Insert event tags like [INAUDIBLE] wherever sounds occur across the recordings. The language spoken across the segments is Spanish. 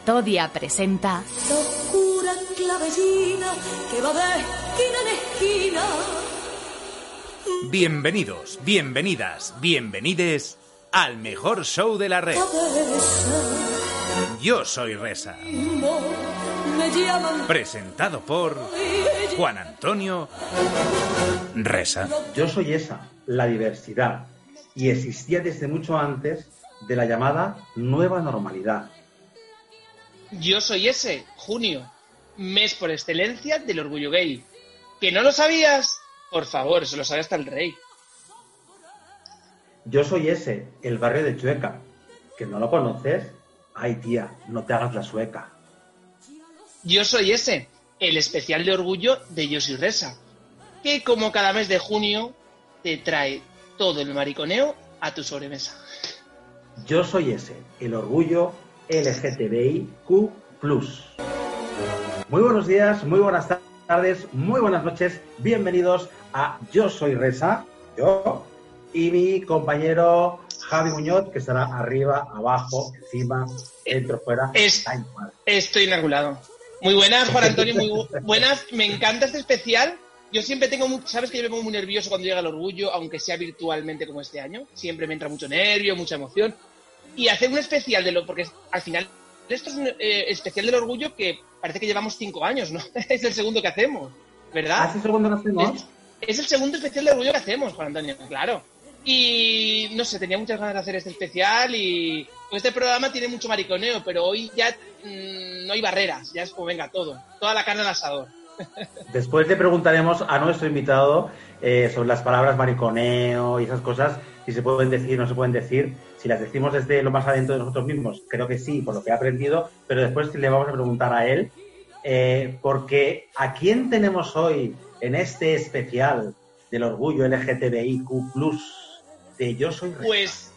Catodia presenta clavellina que va de esquina en esquina. Bienvenidos, bienvenidas, bienvenides al mejor show de la red. Yo soy llaman Presentado por Juan Antonio Resa. Yo soy esa, la diversidad, y existía desde mucho antes de la llamada nueva normalidad. Yo soy ese, junio, mes por excelencia del orgullo gay. ¿Que no lo sabías? Por favor, se lo sabe hasta el rey. Yo soy ese, el barrio de Chueca. ¿Que no lo conoces? Ay, tía, no te hagas la sueca. Yo soy ese, el especial de orgullo de Yo soy Resa, que como cada mes de junio te trae todo el mariconeo a tu sobremesa. Yo soy ese, el orgullo LGTBIQ. Muy buenos días, muy buenas tardes, muy buenas noches. Bienvenidos a Yo soy Resa, yo y mi compañero Javi Muñoz, que estará arriba, abajo, encima, dentro, fuera. Es-. Estoy inmaculado. Muy buenas, Juan Antonio, muy bu- [LAUGHS] buenas. Me encanta este especial. Yo siempre tengo, sabes que yo me pongo muy nervioso cuando llega el orgullo, aunque sea virtualmente como este año. Siempre me entra mucho nervio, mucha emoción. Y hacer un especial de lo, porque al final esto es un eh, especial del orgullo que parece que llevamos cinco años, ¿no? [LAUGHS] es el segundo que hacemos, ¿verdad? ¿Hace segundo que hacemos? Es, es el segundo especial de orgullo que hacemos, Juan Antonio, claro. Y no sé, tenía muchas ganas de hacer este especial y pues, este programa tiene mucho mariconeo, pero hoy ya mm, no hay barreras, ya es como venga todo, toda la carne al asador. [LAUGHS] Después le preguntaremos a nuestro invitado eh, sobre las palabras mariconeo y esas cosas, si se pueden decir o no se pueden decir, si las decimos desde lo más adentro de nosotros mismos, creo que sí, por lo que he aprendido, pero después le vamos a preguntar a él, eh, porque ¿a quién tenemos hoy en este especial del orgullo LGTBIQ+, de Yo Soy Resa? Pues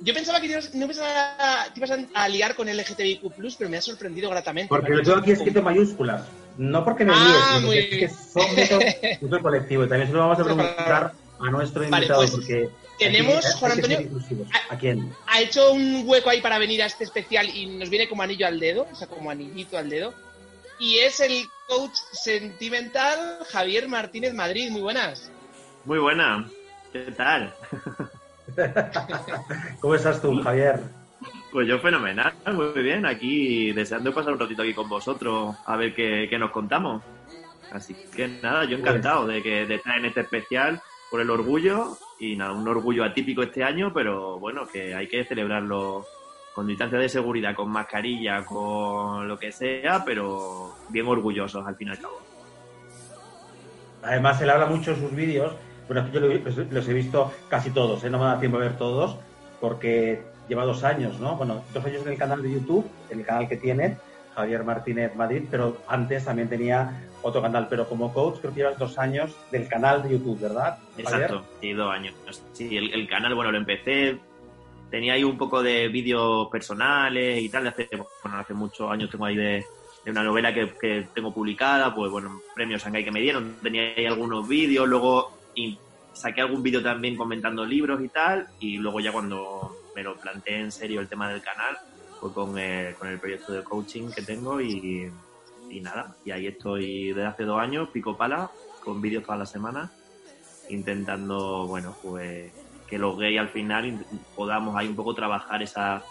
yo pensaba que ibas- no ibas a, te ibas a, liar con LGTBIQ+, pero me ha sorprendido gratamente. Porque lo tengo aquí escrito en mayúsculas. No porque me Ah, líe, sino porque es que [LAUGHS] todo colectivo. Y también se lo vamos a preguntar a nuestro Vale, invitado, pues, porque tenemos, aquí Juan Antonio, inclusivos. a- ¿A quién? ha hecho un hueco ahí para venir a este especial y nos viene como anillo al dedo, o sea, como anillito al dedo. Y es el coach sentimental Javier Martínez Madrid. Muy buenas. Muy buena. ¿Qué tal? [LAUGHS] ¿Cómo estás tú, Javier? Pues yo fenomenal, muy bien. Aquí deseando pasar un ratito aquí con vosotros a ver qué, qué nos contamos. Así que nada, yo encantado de que de estar en este especial por el orgullo y nada, un orgullo atípico este año, pero bueno, que hay que celebrarlo con distancia de seguridad, con mascarilla, con lo que sea, pero bien orgullosos al fin y al cabo. Además, él habla mucho en sus vídeos. Bueno, yo los, los he visto casi todos, ¿eh? no me da tiempo a ver todos, porque lleva dos años, ¿no? Bueno, dos años en el canal de YouTube, en el canal que tiene, Javier Martínez Madrid, pero antes también tenía otro canal, pero como coach creo que llevas dos años del canal de YouTube, ¿verdad? Javier? Exacto, sí, dos años. Sí, el, el canal, bueno, lo empecé, tenía ahí un poco de vídeos personales y tal, de hace, bueno, hace muchos años tengo ahí de, de una novela que, que tengo publicada, pues bueno, premios Shanghai que me dieron, tenía ahí algunos vídeos, luego y saqué algún vídeo también comentando libros y tal, y luego ya cuando me lo planteé en serio el tema del canal, fue con el, con el proyecto de coaching que tengo y, y nada, y ahí estoy desde hace dos años, pico pala, con vídeos toda la semana intentando, bueno, pues que los gays al final podamos ahí un poco trabajar esa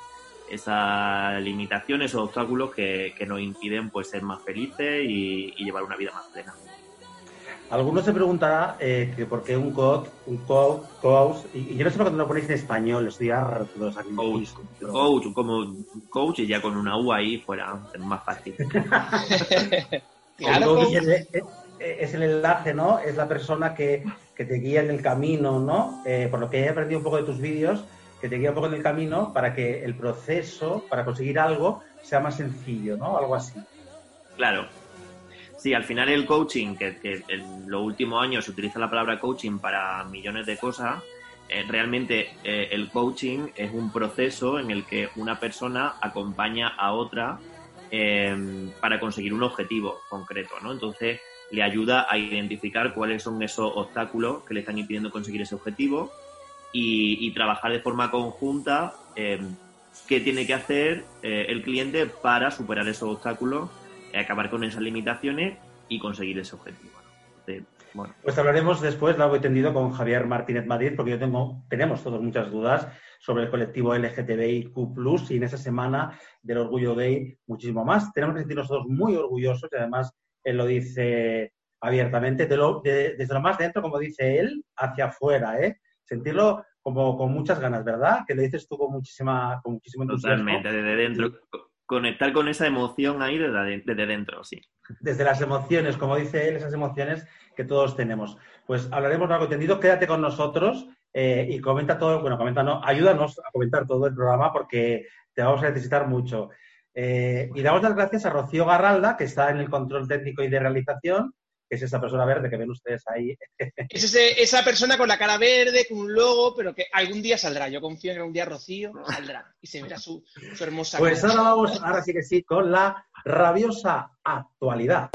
esas limitaciones, esos obstáculos que, que nos impiden pues ser más felices y llevar una vida más plena. Algunos se preguntará eh, que por qué un coach, un coach, coach y, y yo no sé por qué no lo ponéis en español, estoy harto de los Coach, pero- coach, como coach y ya con una U ahí fuera es más fácil. El [LAUGHS] [LAUGHS] Claro, coach es, el, es el enlace, ¿no? Es la persona que, que te guía en el camino, ¿no? Eh, por lo que he aprendido un poco de tus vídeos, que te guía un poco en el camino para que el proceso, para conseguir algo, sea más sencillo, ¿no? Algo así. Claro. Sí, al final el coaching, que, en los últimos años se utiliza la palabra coaching para millones de cosas, eh, realmente eh, el coaching es un proceso en el que una persona acompaña a otra eh, para conseguir un objetivo concreto, ¿no? Entonces le ayuda a identificar cuáles son esos obstáculos que le están impidiendo conseguir ese objetivo y, y trabajar de forma conjunta eh, qué tiene que hacer eh, el cliente para superar esos obstáculos, acabar con esas limitaciones y conseguir ese objetivo. bueno. Pues hablaremos después, largo y tendido, con Javier Martínez Madrid, porque yo tengo, tenemos todos muchas dudas sobre el colectivo LGTBIQ+, y en esa semana del orgullo gay muchísimo más. Tenemos que sentirnos todos muy orgullosos y además él lo dice abiertamente, desde lo más dentro, como dice él, hacia afuera, ¿eh? Sentirlo como con muchas ganas, ¿verdad? Que lo dices tú con muchísima, con muchísimo entusiasmo. Totalmente, desde dentro. Conectar con esa emoción ahí desde, dentro, sí. Desde las emociones, como dice él, esas emociones que todos tenemos. Pues hablaremos largo tendido, quédate con nosotros eh, y comenta todo, bueno, comenta, no, ayúdanos a comentar todo el programa porque te vamos a necesitar mucho. Eh, y damos las gracias a Rocío Garralda, que está en el control técnico y de realización, que es esa persona verde que ven ustedes ahí. [LAUGHS] Es esa persona con la cara verde, con un logo, pero que algún día saldrá. Yo confío en que algún día Rocío saldrá y se verá su, su hermosa Pues ahora vamos, ahora sí que sí, con la rabiosa actualidad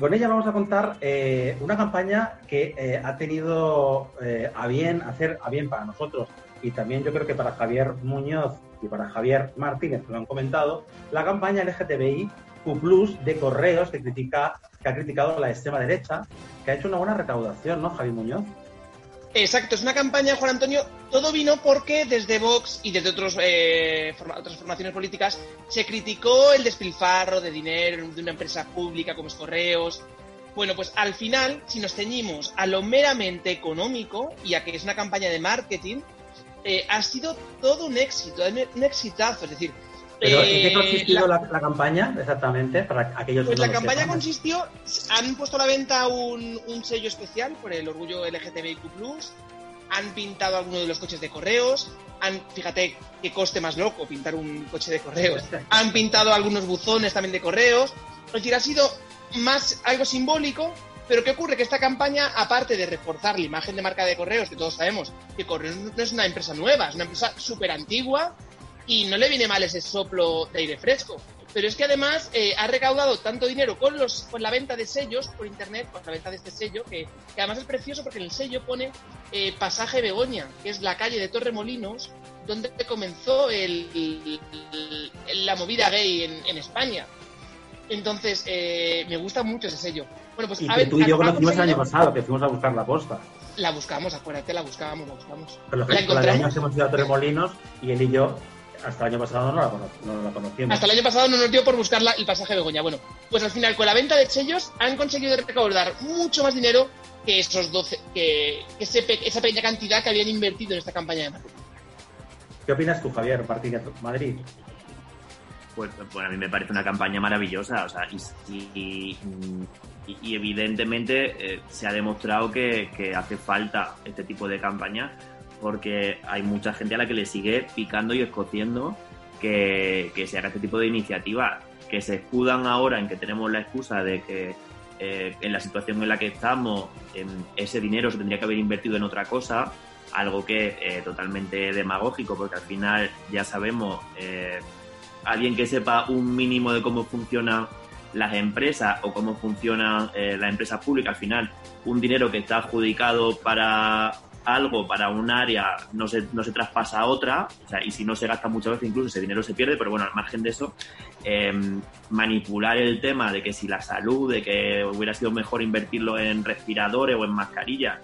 con ella vamos a contar eh, una campaña que eh, ha tenido eh, a bien hacer a bien para nosotros y también yo creo que para Javier Muñoz y para Javier Martínez, que lo han comentado, la campaña LGTBI Q de Correos que critica que ha criticado la extrema derecha, que ha hecho una buena recaudación, ¿no, Javier Muñoz? Exacto, es una campaña, Juan Antonio, todo vino porque desde Vox y desde otros, eh, otras formaciones políticas se criticó el despilfarro de dinero de una empresa pública como es Correos. Bueno, pues al final, si nos ceñimos a lo meramente económico y a que es una campaña de marketing, eh, ha sido todo un éxito, un exitazo. Es decir, ¿Pero en qué eh, consistió la, campaña exactamente? Para aquellos pues la campaña consistió, han puesto a la venta un, sello especial por el orgullo LGTBIQ+, han pintado algunos de los coches de correos, han, fíjate qué coste más loco pintar un coche de correos, [LAUGHS] han pintado algunos buzones también de correos, es decir, ha sido más algo simbólico, pero ¿qué ocurre? Que esta campaña, aparte de reforzar la imagen de marca de correos, que todos sabemos que Correos no es una empresa nueva, es una empresa súper antigua, y no le viene mal ese soplo de aire fresco. Pero es que además eh, ha recaudado tanto dinero con, los, con la venta de sellos por internet, con la venta de este sello, que, además es precioso porque en el sello pone eh, Pasaje Begoña, que es la calle de Torremolinos, donde comenzó el, la movida gay en, España. Entonces, eh, me gusta mucho ese sello. Bueno, pues, y que tú y yo conocimos el año pasado, que fuimos a buscar la posta. La buscamos, acuérdate, la buscábamos, la buscamos. Pero la, encontramos. hemos ido a Torremolinos y él y yo hasta el año pasado no la, no conocíamos. Hasta el año pasado no nos dio por buscar el pasaje de Begoña. Bueno, pues al final con la venta de sellos han conseguido recaudar mucho más dinero que esos 12, que, esa pequeña cantidad que habían invertido en esta campaña de marketing. ¿Qué opinas tú, Javier Martínez Madrid? Pues, pues, a mí me parece una campaña maravillosa, o sea, y, evidentemente eh, se ha demostrado que, que hace falta este tipo de campaña porque hay mucha gente a la que le sigue picando y escociendo que, se haga este tipo de iniciativas, que se escudan ahora en que tenemos la excusa de que eh, en la situación en la que estamos, ese dinero se tendría que haber invertido en otra cosa, algo que eh, totalmente demagógico, porque al final ya sabemos, eh, alguien que sepa un mínimo de cómo funcionan las empresas o cómo funcionan las empresas públicas, al final un dinero que está adjudicado para algo para un área no se, no se traspasa a otra, o sea, y si no se gasta muchas veces incluso ese dinero se pierde, pero bueno, al margen de eso, em, manipular el tema de que si la salud, de que hubiera sido mejor invertirlo en respiradores o en mascarillas,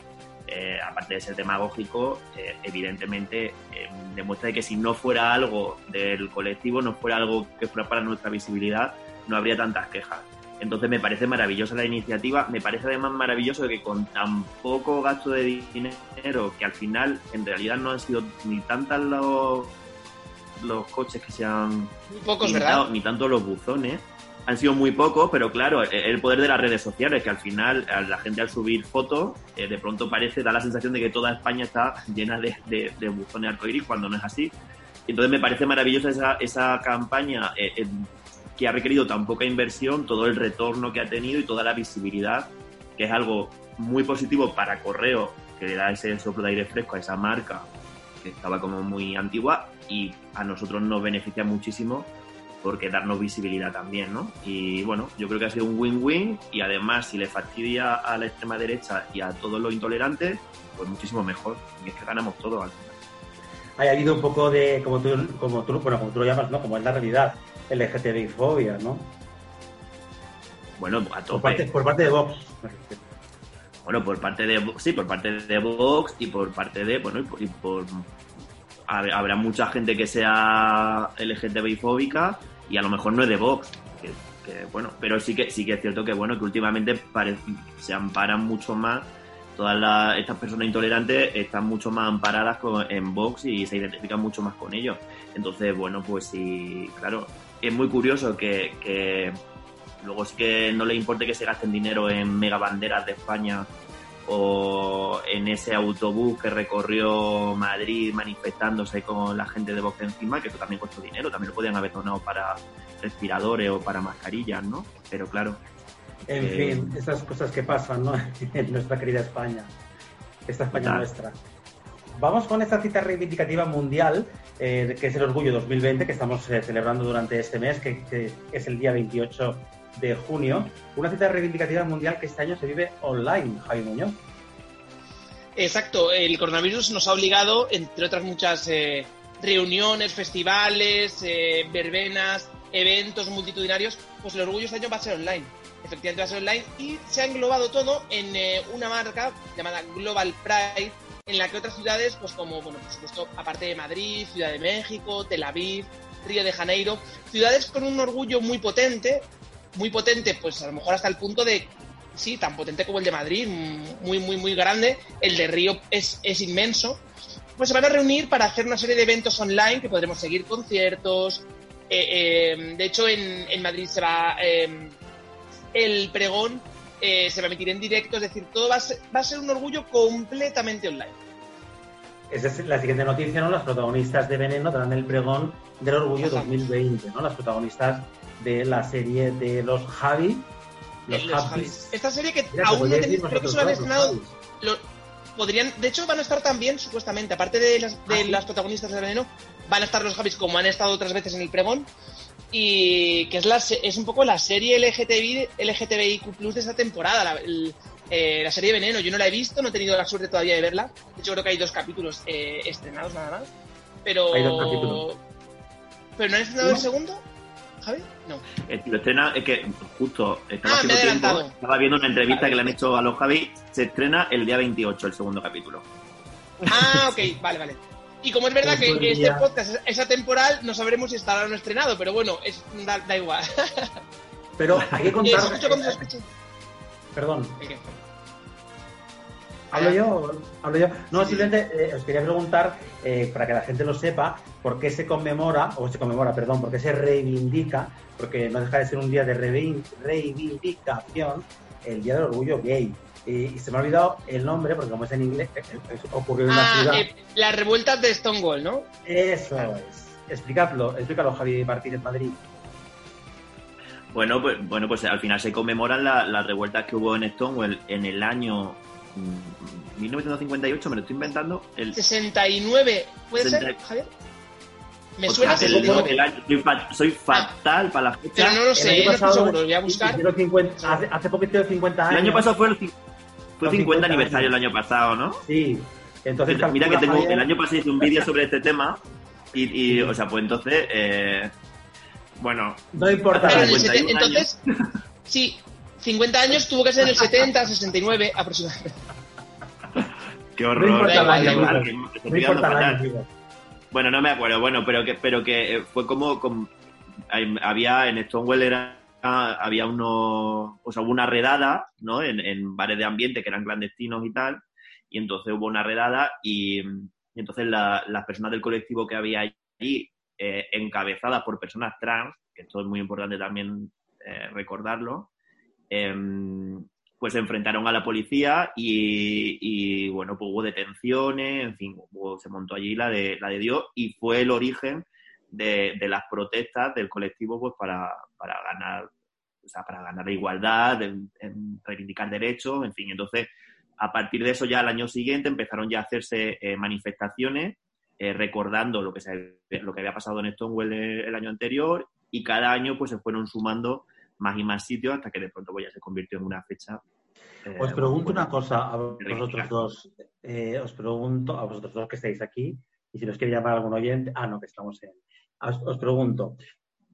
eh, aparte de ser demagógico, eh, evidentemente em, demuestra que si no fuera algo del colectivo, no fuera algo que fuera para nuestra visibilidad, no habría tantas quejas. Entonces me parece maravillosa la iniciativa, me parece además maravilloso que con tan poco gasto de dinero, que al final en realidad no han sido ni tantas los, los coches que se han pocos, ni tanto los buzones, han sido muy pocos, pero claro, e-, el poder de las redes sociales, que al final la gente al subir fotos, eh, de pronto parece, da la sensación de que toda España está llena de, de, buzones arcoíris, cuando no es así. Entonces me parece maravillosa esa, esa campaña eh, que ha requerido tan poca inversión, todo el retorno que ha tenido y toda la visibilidad, que es algo muy positivo para Correo, que le da ese soplo de aire fresco a esa marca que estaba como muy antigua y a nosotros nos beneficia muchísimo porque darnos visibilidad también, ¿no? Y bueno, yo creo que ha sido un win-win y además si le fastidia a la extrema derecha y a todos los intolerantes, pues muchísimo mejor. Y es que ganamos todo al final. haya habido un poco de, como tú, como tú, bueno, como tú lo llamas, ¿no? Como es la realidad, LGTBI-fobia, ¿no? Bueno, a tope. Por parte, por parte de Vox. Bueno, por parte de sí, por parte de Vox y por parte de, bueno, y por, y por- hab- habrá mucha gente que sea LGTBI fóbica y a lo mejor no es de Vox. Que, que, bueno, pero sí que sí que es cierto que bueno que últimamente pare- se amparan mucho más todas las- estas personas intolerantes están mucho más amparadas con- en Vox y se identifican mucho más con ellos. Entonces, bueno, pues sí, claro, es muy curioso que, que luego sí que no le importe que se gasten dinero en megabanderas de España o en ese autobús que recorrió Madrid manifestándose con la gente de Vox encima, que eso también costó dinero, también lo podían haber donado para respiradores o para mascarillas, ¿no? Pero claro, En Eh, fin, esas cosas que pasan, ¿no? [LAUGHS] En nuestra querida España. Esta España nuestra. Vamos con esta cita reivindicativa mundial, eh, que es el Orgullo 2020, que estamos eh, celebrando durante este mes, que, es el día 28 de junio. Una cita reivindicativa mundial que este año se vive online, Javi Muñoz. Exacto, el coronavirus nos ha obligado, entre otras muchas eh, reuniones, festivales, verbenas, eventos multitudinarios, pues el orgullo este año va a ser online. Efectivamente va a ser online y se ha englobado todo en una marca llamada Global Pride, en la que otras ciudades, pues como, bueno, por supuesto, aparte de Madrid, Ciudad de México, Tel Aviv, Río de Janeiro, ciudades con un orgullo muy potente, muy potente, pues a lo mejor hasta el punto de sí, tan potente como el de Madrid, muy, muy, muy grande. El de Río es, es inmenso. Pues se van a reunir para hacer una serie de eventos online que podremos seguir conciertos. Eh, eh, de hecho, en, en Madrid se va eh, el pregón, eh, se va a emitir en directo, es decir, todo va a ser, va a ser un orgullo completamente online. Esa es la siguiente noticia, ¿no? Las protagonistas de Veneno darán el pregón del Orgullo Ajá. 2020, ¿no? Las protagonistas de la serie de los Javi. Los, los Javis. Esta serie que Mira, aún no tenéis, creo que solo los estrenado podrían, de hecho van a estar también, supuestamente, aparte de las, de Ah, las protagonistas de Veneno, van a estar los Javis como han estado otras veces en el pregón y que es la se- es un poco la serie LGTBI, LGTBIQ+ de esta temporada, la, el- eh, la serie Veneno. Yo no la he visto, no he tenido la suerte todavía de verla. De hecho creo que hay dos capítulos eh, estrenados nada más, pero Hay dos capítulos. pero no han estrenado el segundo, Javi, no. Eh, lo estrena, es que justo estaba Ah, haciendo tiempo, estaba viendo una entrevista que le han hecho a los Javi, se estrena el día 28, el segundo capítulo. Ah, ok, vale, vale. Y como es verdad que Pues este podría- podcast es- atemporal, no sabremos si estará o no estrenado, pero bueno, es, da, da igual. [LAUGHS] Pero hay que Eh, contar. ¿se escucha cuando se escucha? Perdón. ¿hablo yo? ¿Hablo yo? No, simplemente eh, os quería preguntar, eh, para que la gente lo sepa, por qué se conmemora, o se conmemora, perdón, por qué se reivindica, porque no deja de ser un día de reivin- reivindicación, el Día del Orgullo Gay. Y, y se me ha olvidado el nombre, porque como es en inglés, eh, eh, ocurrió en una Ah, ciudad. eh, las revueltas de Stonewall, ¿no? Eso es. Explicadlo, explícalo, Javi Martínez Madrid. Bueno, pues, bueno, pues al final se conmemoran la- las revueltas que hubo en Stonewall en el año mm, 1958, me lo estoy inventando. El, 69, ¿puede ser, 60. Javier? Me Ostras, suena el- 69, el año- soy, fa- soy fatal para las pero fechas. no lo El sé, año eh, no estoy pasado seguro, lo voy a buscar. hicieron 50 hace, hace poquito de 50 El años. año pasado fue el, fue Los 50 50 aniversario el años. año pasado, ¿no? Sí. Entonces, Mira que tengo, el año pasado hice un vídeo sobre este tema y, y, o sea, pues entonces, eh, bueno, No importa. Pero en Javi. el 51 sete- entonces, sí, 50 años tuvo que ser en el 70, 69 aproximadamente. qué No horror. importa año, No importa fatal. año, amigo. Bueno, no me acuerdo, bueno, pero que, pero que eh, fue como, como- había en Stonewall era había unos, o hubo una redada, ¿no? En, bares de ambiente que eran clandestinos y tal, y entonces hubo una redada y, entonces la- las personas del colectivo que había allí, eh, encabezadas por personas trans, que esto es muy importante también eh, recordarlo, em, pues se enfrentaron a la policía y, y, bueno, pues hubo detenciones, en fin, hubo- se montó allí la de, la de Dios y fue el origen de, de las protestas del colectivo pues para, para ganar, o sea, para ganar la igualdad, en- en reivindicar derechos, en fin, entonces a partir de eso ya al año siguiente empezaron ya a hacerse eh, manifestaciones eh, recordando lo que, se, lo que había pasado en Stonewall el, el año anterior y cada año pues se fueron sumando más y más sitios hasta que de pronto pues, ya se convirtió en una fecha. eh, Os pregunto una cosa a vosotros dos. Os pregunto a vosotros dos que estáis aquí. Y si nos quiere llamar algún oyente, ah, no, que estamos en. Os, os pregunto,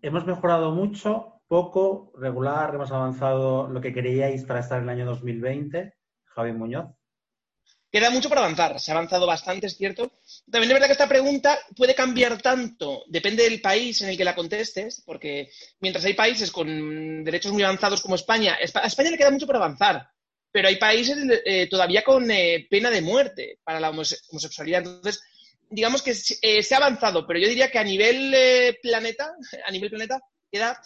¿hemos mejorado mucho, poco, regular, hemos avanzado lo que queríais para estar en el año 2020? Javi Muñoz. Queda mucho por avanzar, se ha avanzado bastante, es cierto. También es verdad que esta pregunta puede cambiar tanto, depende del país en el que la contestes, porque mientras hay países con derechos muy avanzados como España, a España le queda mucho por avanzar, pero hay países eh, todavía con eh, pena de muerte para la homosexualidad. Entonces, digamos que eh, se ha avanzado, pero yo diría que a nivel planeta, [LAUGHS] a nivel planeta, queda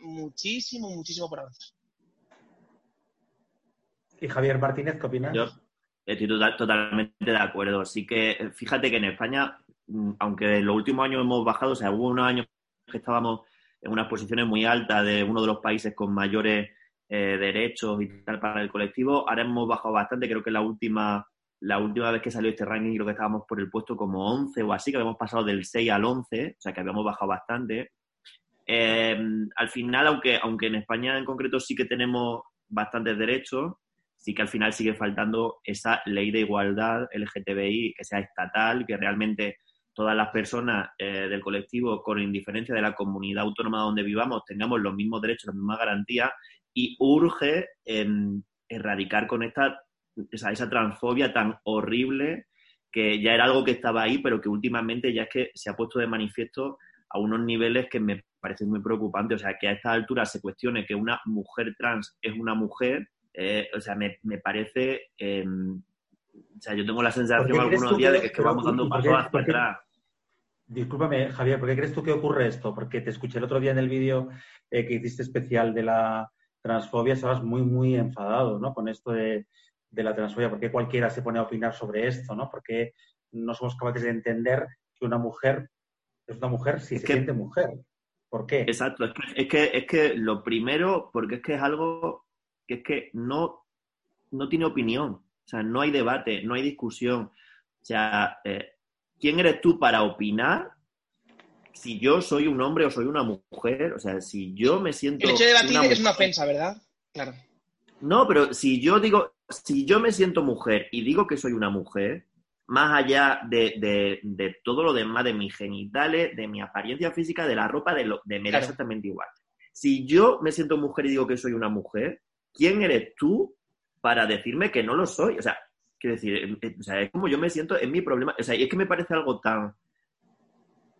muchísimo, muchísimo por avanzar. ¿Y Javier Martínez qué opinas? Yo estoy totalmente de acuerdo. Sí que, fíjate que en España, mm, aunque en los últimos años hemos bajado, o sea, hubo unos años que estábamos en unas posiciones muy altas de uno de los países con mayores eh, derechos y tal para el colectivo, ahora hemos bajado bastante, creo que la última la última vez que salió este ranking creo que estábamos por el puesto como 11 o así, que habíamos pasado del 6 al 11, o sea que habíamos bajado bastante. Eh, al final, aunque, aunque en España en concreto sí que tenemos bastantes derechos, sí que al final sigue faltando esa ley de igualdad LGTBI que sea estatal, que realmente todas las personas eh, del colectivo, con indiferencia de la comunidad autónoma donde vivamos, tengamos los mismos derechos, las mismas garantías, y urge erradicar con esta esa, esa transfobia tan horrible que ya era algo que estaba ahí, pero que últimamente ya es que se ha puesto de manifiesto a unos niveles que me parecen muy preocupantes. O sea, que a esta altura se cuestione que una mujer trans es una mujer, eh, o sea, me, me parece. Eh, o sea, yo tengo la sensación algunos días de que, es que vamos dando pasos hacia atrás. Discúlpame, Javier, ¿por qué crees tú que ocurre esto? Porque te escuché el otro día en el vídeo eh, que hiciste especial de la transfobia, estabas muy, muy enfadado, ¿no? Con esto de, de la transfobia. ¿Por qué cualquiera se pone a opinar sobre esto, ¿no? Porque no somos capaces de entender que una mujer es una mujer si se siente mujer. ¿Por qué? Exacto, es que, es que, es que lo primero, porque es que es algo que es que no, no tiene opinión, o sea, no hay debate, no hay discusión. O sea, eh, ¿quién eres tú para opinar si yo soy un hombre o soy una mujer? O sea, si yo me siento... El hecho de debatir es una ofensa, ¿verdad? Claro. No, pero si yo digo, si yo me siento mujer y digo que soy una mujer, más allá de, de, todo lo demás, de mis genitales, de mi apariencia física, de la ropa, de, lo, de me da exactamente igual. Si yo me siento mujer y digo que soy una mujer, ¿quién eres tú para decirme que no lo soy? O sea, quiero decir, eh, eh, o sea, es como yo me siento, es mi problema. O sea, y es que me parece algo tan,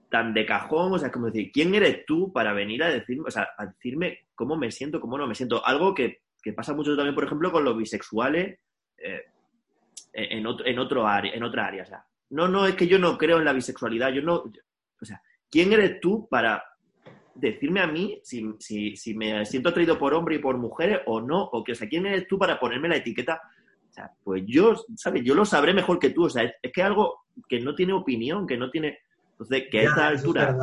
tan de cajón, o sea, como decir, ¿quién eres tú para venir a decirme, o sea, a decirme cómo me siento, cómo no me siento? Algo que, que pasa mucho también, por ejemplo, con los bisexuales. Eh, en, otro, en, otro área, en otra área. O sea, no, no, es que yo no creo en la bisexualidad, yo no... o sea, ¿quién eres tú para decirme a mí si, si, si, me siento atraído por hombres y por mujeres o no? O que, o sea, ¿quién eres tú para ponerme la etiqueta? O sea, pues yo, ¿sabes? Yo lo sabré mejor que tú. O sea, es, que es algo que no tiene opinión, que no tiene... Entonces, que a esta altura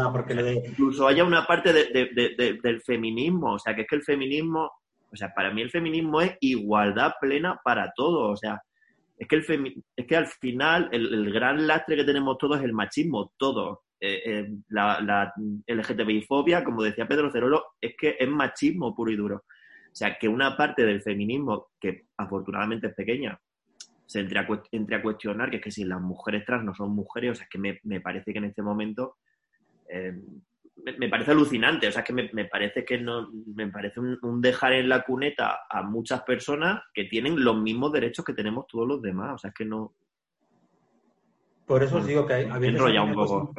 incluso haya una parte de, del feminismo, o sea, que es que el feminismo, o sea, para mí el feminismo es igualdad plena para todos, o sea, es que, el es que al final el, gran lastre que tenemos todos es el machismo, todo. Eh, eh, la, la LGTBI-fobia, como decía Pedro Cerolo, es que es machismo puro y duro. O sea, que una parte del feminismo, que afortunadamente es pequeña, se entre a, cuestionar que es que si las mujeres trans no son mujeres, o sea, que me, me parece que en este momento eh, me, parece alucinante, o sea, que me, parece que no, me parece un, dejar en la cuneta a muchas personas que tienen los mismos derechos que tenemos todos los demás, o sea, es que no... Por eso os digo que hay... Enrolla un poco.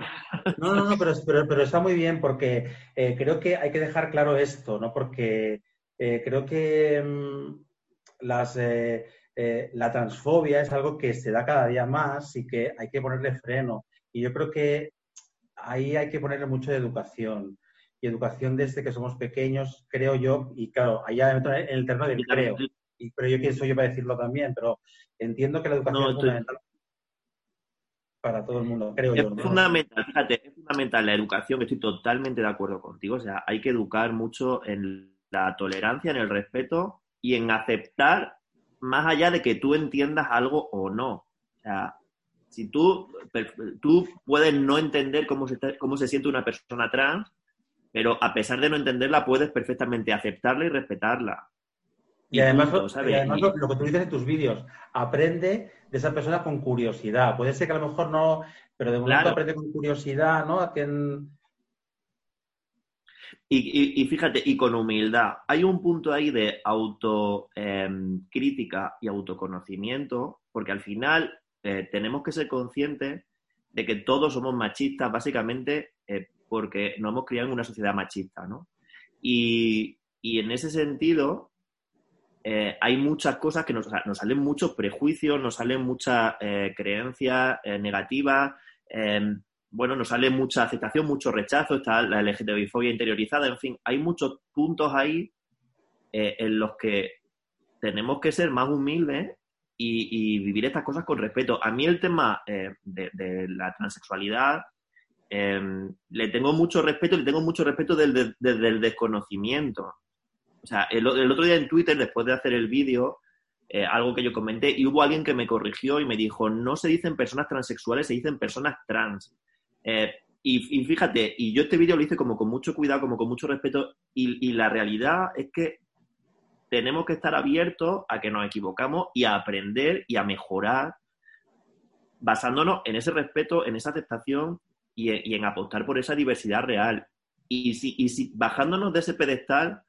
No, no, no, pero, pero, está muy bien porque eh, creo que hay que dejar claro esto, ¿no? Porque eh, creo que mm, las, eh, la transfobia es algo que se da cada día más y que hay que ponerle freno. Y yo creo que ahí hay que ponerle mucho de educación. Y educación desde que somos pequeños, creo yo, y claro, allá en el terreno del creo. Y, pero yo quién soy yo para decirlo también, pero entiendo que la educación es fundamental para todo el mundo, creo es yo. Fundamental, fíjate, es fundamental la educación, estoy totalmente de acuerdo contigo. O sea, hay que educar mucho en la tolerancia, en el respeto y en aceptar más allá de que tú entiendas algo o no. O sea, si tú, tú puedes no entender cómo se, cómo se siente una persona trans, pero a pesar de no entenderla, puedes perfectamente aceptarla y respetarla. Y, además, lo, que tú dices en tus vídeos, aprende de esa persona con curiosidad. Puede ser que a lo mejor no, pero de momento aprende con curiosidad, ¿no? A y, fíjate, y con humildad. Hay un punto ahí de autocrítica em, y autoconocimiento, porque al final eh, tenemos que ser conscientes de que todos somos machistas, básicamente eh, porque nos hemos criado en una sociedad machista, ¿no? Y, en ese sentido, eh, hay muchas cosas que nos, nos, salen muchos prejuicios, nos salen muchas creencias negativas, em, bueno, nos sale mucha aceptación, mucho rechazo, está la LGTBI-fobia interiorizada, en fin, hay muchos puntos ahí en los que tenemos que ser más humildes y, vivir estas cosas con respeto. A mí el tema eh, de, la transexualidad em, le tengo mucho respeto, le tengo mucho respeto desde el desconocimiento. O sea, el, otro día en Twitter, después de hacer el vídeo, eh, algo que yo comenté, y hubo alguien que me corrigió y me dijo, no se dicen personas transexuales, se dicen personas trans. Eh, y, fíjate, y yo este vídeo lo hice como con mucho cuidado, como con mucho respeto, y, la realidad es que tenemos que estar abiertos a que nos equivocamos y a aprender y a mejorar basándonos en ese respeto, en esa aceptación y, en apostar por esa diversidad real. Y si, y si bajándonos de ese pedestal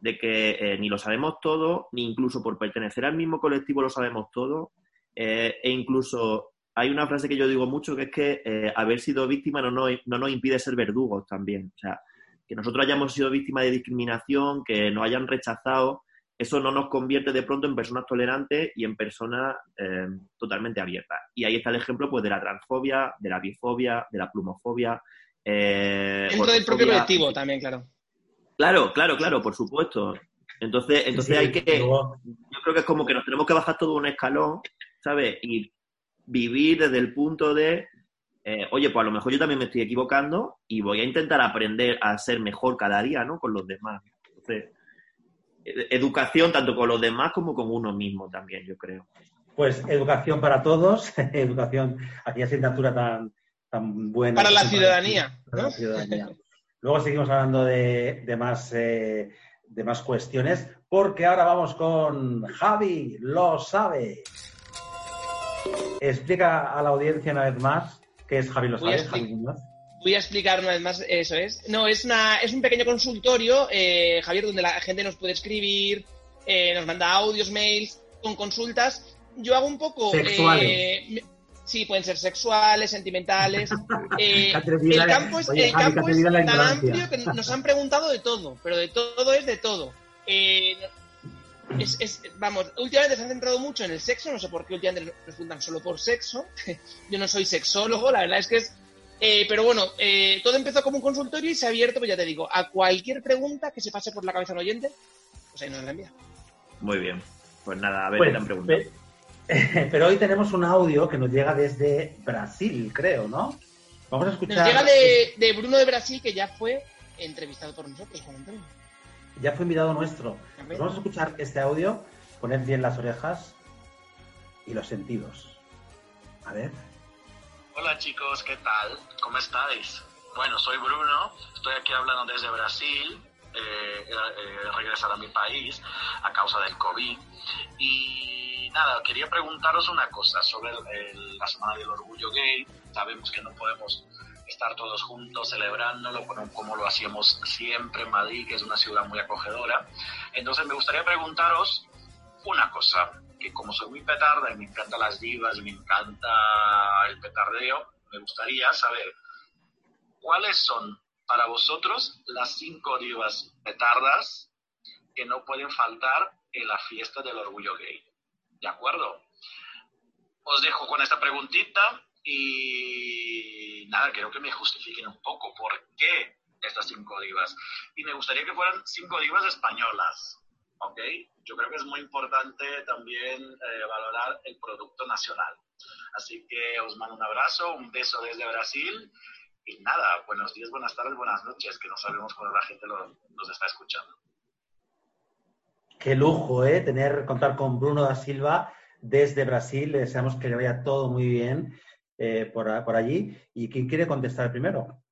de que eh, ni lo sabemos todo, ni incluso por pertenecer al mismo colectivo lo sabemos todo, eh, e incluso hay una frase que yo digo mucho que es que eh, haber sido víctima no, no, nos impide ser verdugos también. O sea, que nosotros hayamos sido víctimas de discriminación, que nos hayan rechazado, eso no nos convierte de pronto en personas tolerantes y en personas eh, totalmente abiertas. Y ahí está el ejemplo pues, de la transfobia, de la bifobia, de la plumofobia. Eh, Dentro del propio colectivo también, claro. Claro, claro, claro, por supuesto. Entonces, entonces hay que. Yo creo que es como que nos tenemos que bajar todo un escalón, ¿sabes? Y vivir desde el punto de, eh, oye, pues a lo mejor yo también me estoy equivocando y voy a intentar aprender a ser mejor cada día, ¿no? Con los demás. Entonces, educación tanto con los demás como con uno mismo también, yo creo. Pues educación para todos, [LAUGHS] educación, aquella asignatura tan, tan buena. Para la ciudadanía. Para la ciudadanía. Luego seguimos hablando de, de más, eh, de más cuestiones, porque ahora vamos con Javi, lo sabe. Explica a la audiencia una vez más qué es Javi Los voy, voy a explicar una vez más, eso es. No, es, una, es un pequeño consultorio, eh, Javier, donde la gente nos puede escribir, eh, nos manda audios, mails, con consultas. Yo hago un poco... Eh, sí, pueden ser sexuales, sentimentales. [LAUGHS] el campo es, el campo es tan amplio que nos han preguntado de todo, pero de todo es de todo. Eh, es, vamos, últimamente se han centrado mucho en el sexo, no sé por qué últimamente nos preguntan solo por sexo. [LAUGHS] Yo no soy sexólogo, la verdad es que es. Eh, pero bueno, eh, todo empezó como un consultorio y se ha abierto, pues ya te digo, a cualquier pregunta que se pase por la cabeza del oyente, pues ahí nos la envía. Muy bien. Pues nada, a ver qué te han preguntado. [LAUGHS] Pero hoy tenemos un audio que nos llega desde Brasil, creo, ¿no? Vamos a escuchar. Nos llega de, de Bruno de Brasil, que ya fue entrevistado por nosotros, Juan Antonio ya fue invitado nuestro. Pues vamos a escuchar este audio, poned bien las orejas y los sentidos. A ver. Hola chicos, ¿qué tal? ¿Cómo estáis? Bueno, soy Bruno, estoy aquí hablando desde Brasil, eh, eh, regresar a mi país a causa del COVID. Y nada, quería preguntaros una cosa sobre la Semana del Orgullo Gay. Sabemos que no podemos estar todos juntos celebrándolo como, lo hacíamos siempre en Madrid, que es una ciudad muy acogedora. Entonces me gustaría preguntaros una cosa, que como soy muy petarda y me encantan las divas me encanta el petardeo, me gustaría saber cuáles son para vosotros las cinco divas petardas que no pueden faltar en la fiesta del orgullo gay. ¿De acuerdo? Os dejo con esta preguntita y nada, quiero que me justifiquen un poco por qué estas cinco divas. Y me gustaría que fueran cinco divas españolas, ¿ok? Yo creo que es muy importante también eh, valorar el producto nacional. Así que os mando un abrazo, un beso desde Brasil y nada, buenos días, buenas tardes, buenas noches, que no sabemos cuándo la gente nos está escuchando. Qué lujo, ¿eh? Tener, contar con Bruno da Silva desde Brasil. Le deseamos que le vaya todo muy bien eh, por, allí. ¿Y quién quiere contestar primero?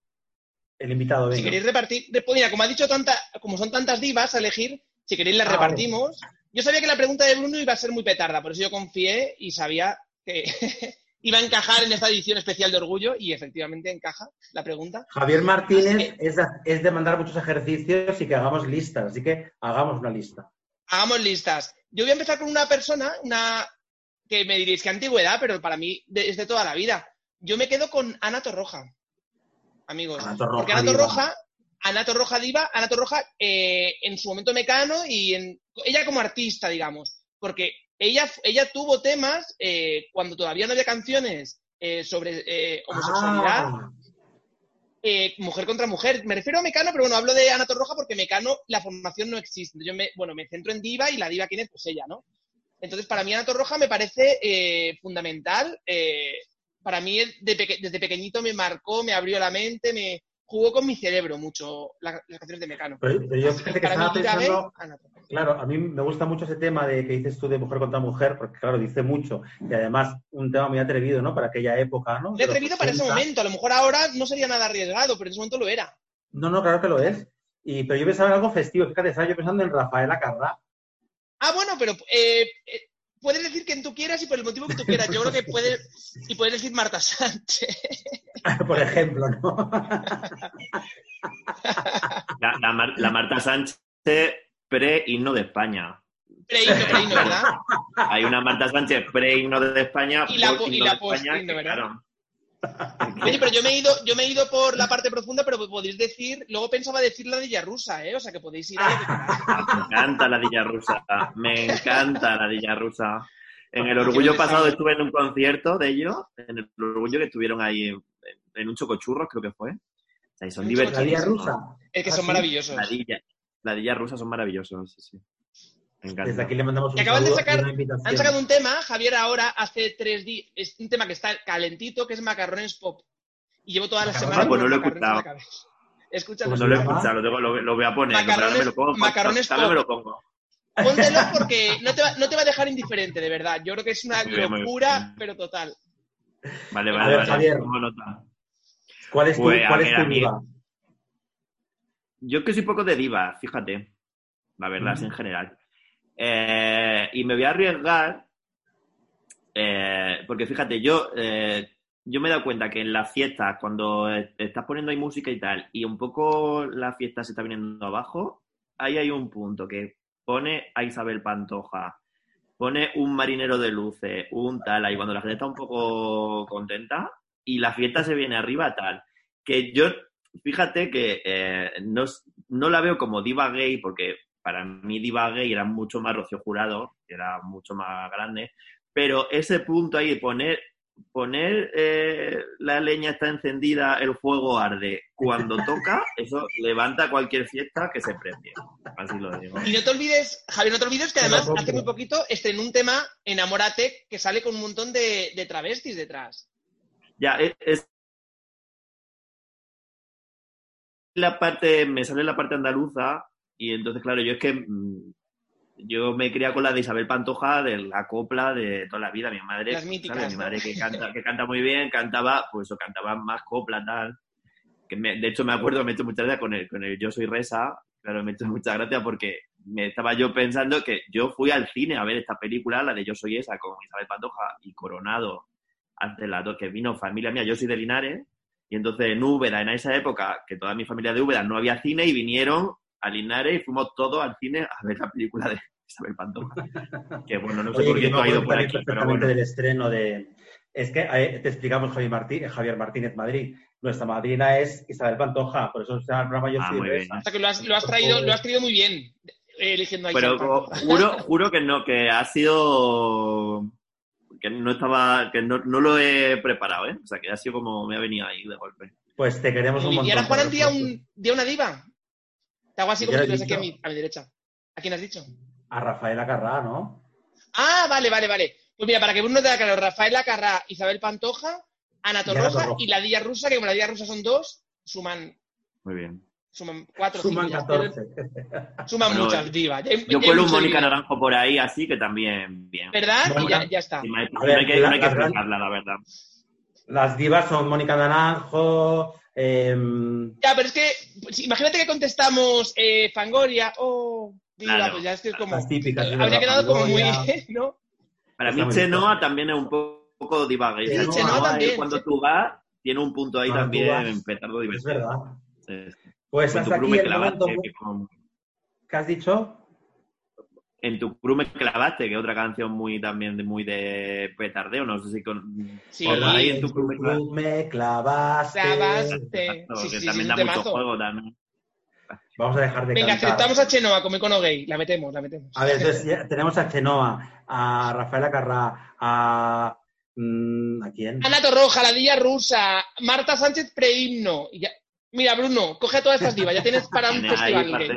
El invitado. Si queréis repartir, mira, como ha dicho tanta, como son tantas divas a elegir, Si queréis, las Ah, repartimos. Yo sabía que la pregunta de Bruno iba a ser muy petarda, por eso yo confié y sabía que [LAUGHS] iba a encajar en esta edición especial de Orgullo y efectivamente encaja la pregunta. Javier Martínez es de, es de mandar muchos ejercicios y que hagamos listas, así que hagamos una lista. Hagamos listas. Yo voy a empezar con una persona, una que me diréis que antigüedad, pero para mí es de toda la vida. Yo me quedo con Ana Torroja, amigos. Ana Torroja, Porque Ana. Torroja, Ana Torroja diva, Ana Torroja eh, en su momento mecano y en, ella como artista, digamos. Porque ella, ella tuvo temas eh, cuando todavía no había canciones eh, sobre homosexualidad Ah, mujer contra mujer. Me refiero a Mecano, pero bueno, hablo de Ana Torroja porque Mecano, la formación no existe. Yo me, bueno, me centro en Diva y la Diva, ¿quién es? Pues ella, ¿no? Entonces, para mí Ana Torroja me parece fundamental. para mí, de peque- desde pequeñito me marcó, me abrió la mente, me jugó con mi cerebro mucho la- las canciones de Mecano. pero, pero yo fíjate que estaba pensando, Torroja. claro, a mí me gusta mucho ese tema de que dices tú de mujer contra mujer, porque claro, dice mucho. Y además, un tema muy atrevido, ¿no? Para aquella época, ¿no? Los atrevido para ese 80. momento. A lo mejor ahora no sería nada arriesgado, pero en ese momento lo era. No, no, claro que lo es. Y, pero yo pensaba en algo festivo, fíjate, estaba yo pensando en Rafaela Carrá. Ah, bueno, pero eh, eh, puedes decir quien tú quieras y por el motivo que tú quieras. Yo creo que puedes, y puedes decir Marta Sánchez. [LAUGHS] por ejemplo, ¿no? La, la Mar- la Marta Sánchez pre-himno de España. Preíno, ¿verdad? Hay una Marta Sánchez pre-himno de España. Y la po- y la de España, post-himno, que, ¿verdad? claro, Oye, pero yo me he ido, yo me he ido por la parte profunda, pero podéis decir, luego pensaba decir la de Rusa, ¿eh? O sea que podéis ir a. Me encanta la Dilla Rusa. Me encanta la Dilla Rusa. En el orgullo pasado estuve en un concierto de ellos, en el orgullo que estuvieron ahí en, en un chocochurros, creo que fue. O sea, y son Un La Día divertidísimos. rusa. Es que ¿Ah, son sí? maravillosos. La Dilla, la Dilla Rusa son maravillosos, sí, sí. Me. Desde aquí le mandamos un acaban de sacar-. Han sacado un tema, Javier, ahora, hace tres días, es un tema que está calentito, que es Macarrones Pop. Y llevo toda la semana Pop, pues no lo he escuchado. Escúchalo. Pues No lo he escuchado, lo, tengo- lo- lo voy a poner. Macarrones- me lo pongo, macarrones me pop. lo pongo. Póntelo [LAUGHS] porque no te, va, no te va a dejar indiferente, de verdad. Yo creo que es una Muy locura, bien. pero total. Vale, A vale, ver, vale. Javier. nota. ¿Cuál es tu, Pues, es tu diva? Yo que soy poco de diva, fíjate. La verdad, Mm. es en general. Eh, y me voy a arriesgar, eh, porque fíjate, yo, eh, yo me he dado cuenta que en las fiestas, cuando estás poniendo ahí música y tal, y un poco la fiesta se está viniendo abajo, ahí hay un punto que pone a Isabel Pantoja, pone un marinero de luces, un tal, ahí cuando la gente está un poco contenta, y la fiesta se viene arriba tal. Que yo, fíjate que no, no la veo como diva gay, porque para mí diva gay era mucho más Rocío Jurado, que era mucho más grande, pero ese punto ahí de poner, poner eh, la leña está encendida, el fuego arde, cuando [LAUGHS] toca, eso levanta cualquier fiesta que se precie. Así lo digo. Y no te olvides, Javier, no te olvides que además hace muy poquito estrenó un tema, Enamórate, que sale con un montón de, de travestis detrás. Ya, es, es- la parte, me sale la parte andaluza y entonces, claro, yo es que mm, yo me criado con la de Isabel Pantoja, de la copla de toda la vida. Mi madre, Las míticas, ¿sabes? Mi madre que canta, que canta muy bien, cantaba, pues o cantaba más copla, tal. Que me- de hecho, me acuerdo, me he hecho muchas gracias con el, con el Yo Soy Resa, claro, me he hecho muchas gracias porque me estaba yo pensando que yo fui al cine a ver esta película, la de Yo Soy Esa, con Isabel Pantoja y Coronado, antes la dos, que vino familia mía, yo soy de Linares, y entonces en Úbeda, en esa época, que toda mi familia de Úbeda no había cine, y vinieron a Linares y fuimos todos al cine a ver la película de Isabel Pantoja. [LAUGHS] Que bueno, no sé Oye, por qué has me ido por aquí, pero bueno. del estreno de... Es que eh, te explicamos, Javier, Martí- eh, Javier Martínez Madrid. Nuestra madrina es Isabel Pantoja, por eso se llama Yo Ah, muy. O sea que lo has, lo has traído, lo has traído muy bien, eh, eligiendo a Pero Isabel Pantoja. juro, [LAUGHS] juro que no, que ha sido que no estaba, que no, no lo he preparado, ¿eh? O sea, que ha sido como me ha venido ahí de golpe. Pues te queremos un montón. Y ahora Juan día un, día una diva. Te hago así como ¿Ya si aquí a mi, a mi derecha. ¿A quién has dicho? A Rafaela Carrá, ¿no? Ah, vale, vale, vale. Pues mira, para que Bruno te haga claro, Rafael Acarrá, Isabel Pantoja, Ana Torroja y la Dilla Rusa, que como la Dilla Rusa son dos, suman, Muy bien. suman cuatro, Suman cinco, ya. 14. [LAUGHS] Suman Bueno, muchas divas. Ya Yo cuelo un Mónica. Naranjo por ahí, así que también bien. ¿Verdad? Y ya, ya está. No hay, A no ver, hay que, no hay que la- la gran- explicarla, la verdad. Las divas son Mónica Naranjo, em, Ya, pero es que, pues, imagínate que contestamos eh, Fangoria, oh, Diva, Claro. pues ya es que es como. Las típicas. Habría la quedado como muy. ¿No? Para mí Chenoa también es un po- poco divague. Sí, Chenoa, Chenoa eh, también, Cuando sí. tú vas, tiene un punto ahí Cuando también petardo Es divertido. verdad. Sí. Pues hasta aquí el momento que como- que has dicho. En tu crew me clavaste, que es otra canción muy también de, muy de petardeo, no sé si con... Sí. ahí en tu crew me clavaste. me clavaste. Clavaste. Exacto, Sí, que también da mucho juego también. Vamos a dejar de Venga, cantar. aceptamos a Chenoa como icono gay. La metemos, la metemos. A ver, entonces ya tenemos a Chenoa, a Rafaela Carrá, a... mm, ¿A quién? Ana Torroja, la Dilla Rusa, Marta Sánchez prehimno. Ya- Mira, Bruno, coge a todas estas divas, ya tienes para un festival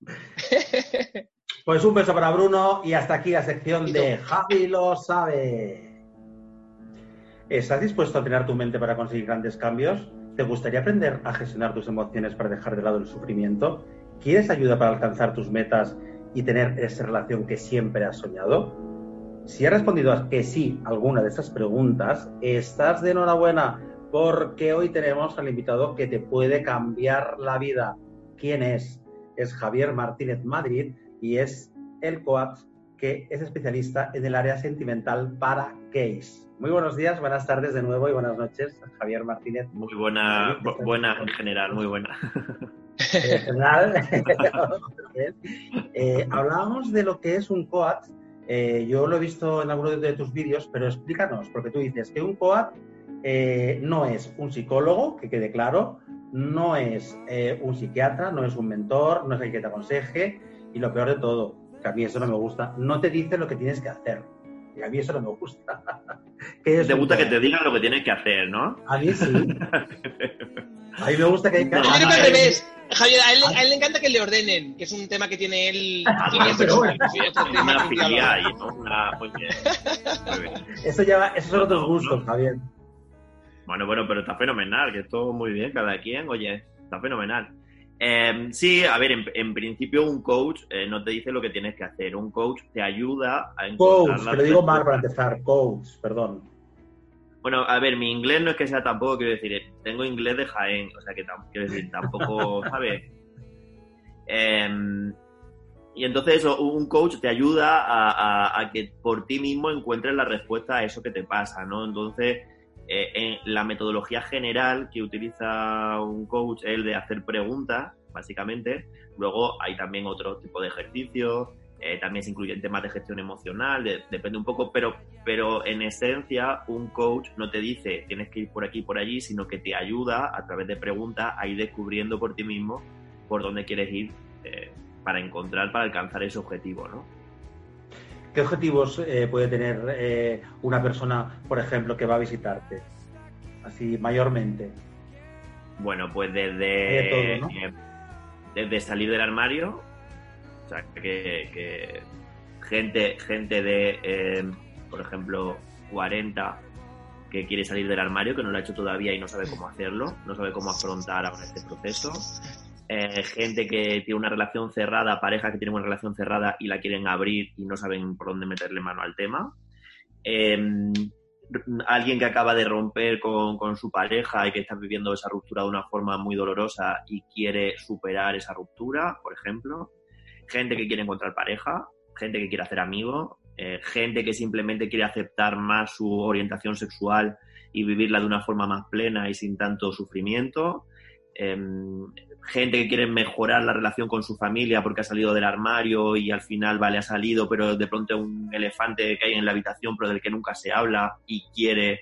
[LAUGHS] Pues un beso para Bruno y hasta aquí la sección de Javi lo sabe. ¿Estás dispuesto a tener tu mente para conseguir grandes cambios? ¿Te gustaría aprender a gestionar tus emociones para dejar de lado el sufrimiento? ¿Quieres ayuda para alcanzar tus metas y tener esa relación que siempre has soñado? Si has respondido a que sí a alguna de estas preguntas, estás de enhorabuena porque hoy tenemos al invitado que te puede cambiar la vida. ¿Quién es? Es Javier Martínez Madrid y es el coach que es especialista en el área sentimental para gays. Muy buenos días, buenas tardes de nuevo y buenas noches, Javier Martínez. Muy buena, bu- buena en general, muy buena. En general, [LAUGHS] [LAUGHS] eh, hablábamos de lo que es un coach. Eh, yo lo he visto en algunos de tus vídeos, pero explícanos, porque tú dices que un coach eh, no es un psicólogo, que quede claro, no es eh, un psiquiatra, no es un mentor, no es el que te aconseje, y lo peor de todo, que a mí eso no me gusta, no te dice lo que tienes que hacer. Y a mí eso no me gusta. [LAUGHS] ¿Qué es Te gusta que te digan lo que tienes que hacer, ¿no? A mí sí. [LAUGHS] A mí me gusta que... que- No, que Ah, al revés. Javier, a él, a él le encanta que le ordenen, que es un tema que tiene él. [LAUGHS] que. Eso ya, esos son otros No, gustos, no. Javier. Bueno, bueno, pero está fenomenal, que esto muy bien, cada quien, oye, está fenomenal. Eh, sí, a ver, en, en principio un coach eh, no te dice lo que tienes que hacer, un coach te ayuda a encontrar Coach, lo digo mal para empezar. Coach, perdón. Bueno, a ver, mi inglés no es que sea tampoco, quiero decir, tengo inglés de Jaén, o sea que quiero decir, tampoco, [LAUGHS] ¿sabes? Em, y entonces eso, un coach te ayuda a, a- a que por ti mismo encuentres la respuesta a eso que te pasa, ¿no? Entonces, eh, en la metodología general que utiliza un coach es el de hacer preguntas, básicamente. Luego hay también otro tipo de ejercicios, eh, también se incluyen temas de gestión emocional, de- depende un poco, pero, pero en esencia un coach no te dice tienes que ir por aquí por allí, sino que te ayuda a través de preguntas a ir descubriendo por ti mismo por dónde quieres ir eh, para encontrar, para alcanzar ese objetivo, ¿no? ¿Qué objetivos eh, puede tener eh, una persona, por ejemplo, que va a visitarte? Así, mayormente. Bueno, pues desde, De todo, ¿no? eh, desde salir del armario, o sea, que, que gente, gente de, eh, por ejemplo, 40 que quiere salir del armario, que no lo ha hecho todavía y no sabe cómo hacerlo, no sabe cómo afrontar ahora este proceso. Eh, gente que tiene una relación cerrada, pareja que tiene una relación cerrada y la quieren abrir y no saben por dónde meterle mano al tema. Eh, alguien que acaba de romper con, con su pareja y que está viviendo esa ruptura de una forma muy dolorosa y quiere superar esa ruptura, por ejemplo. Gente que quiere encontrar pareja, gente que quiere hacer amigos, eh, gente que simplemente quiere aceptar más su orientación sexual y vivirla de una forma más plena y sin tanto sufrimiento. Em, gente que quiere mejorar la relación con su familia porque ha salido del armario y al final, vale, ha salido, pero de pronto un elefante que hay en la habitación pero del que nunca se habla y quiere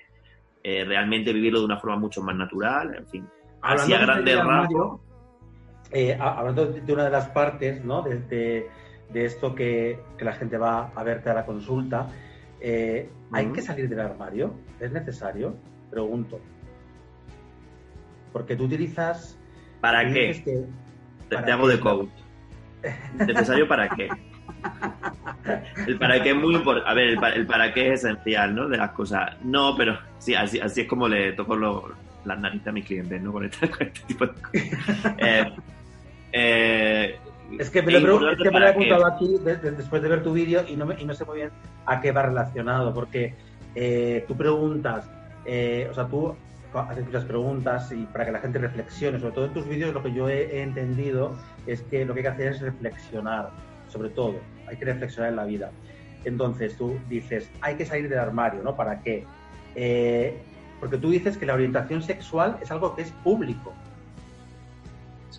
eh, realmente vivirlo de una forma mucho más natural, en fin. Así a de grandes armario, rasgos. eh, ha- hablando de una de las partes, ¿no? De, de- de esto que, que la gente va a verte a la consulta, eh, ¿hay que salir del armario? ¿Es necesario? Pregunto. Porque tú utilizas... ¿Para qué? que- Te, ¿para te hago qué? de coach. ¿Necesario para qué? El para qué es muy importante. A ver, el para, el para qué es esencial, ¿no? De las cosas. No, pero sí, así, así es como le toco lo- las narices a mis clientes, ¿no? Con este, [LAUGHS] con este tipo de cosas. Eh, eh, Es que me lo, es que me lo he para qué. apuntado aquí de- de- después de ver tu vídeo y no, me- y no sé muy bien a qué va relacionado, porque eh, tú preguntas, eh, o sea, tú haces muchas preguntas y para que la gente reflexione. Sobre todo en tus vídeos lo que yo he, he entendido es que lo que hay que hacer es reflexionar, sobre todo. Hay que reflexionar en la vida. Entonces tú dices, hay que salir del armario, ¿no? ¿Para qué? Eh, porque tú dices que la orientación sexual es algo que es público.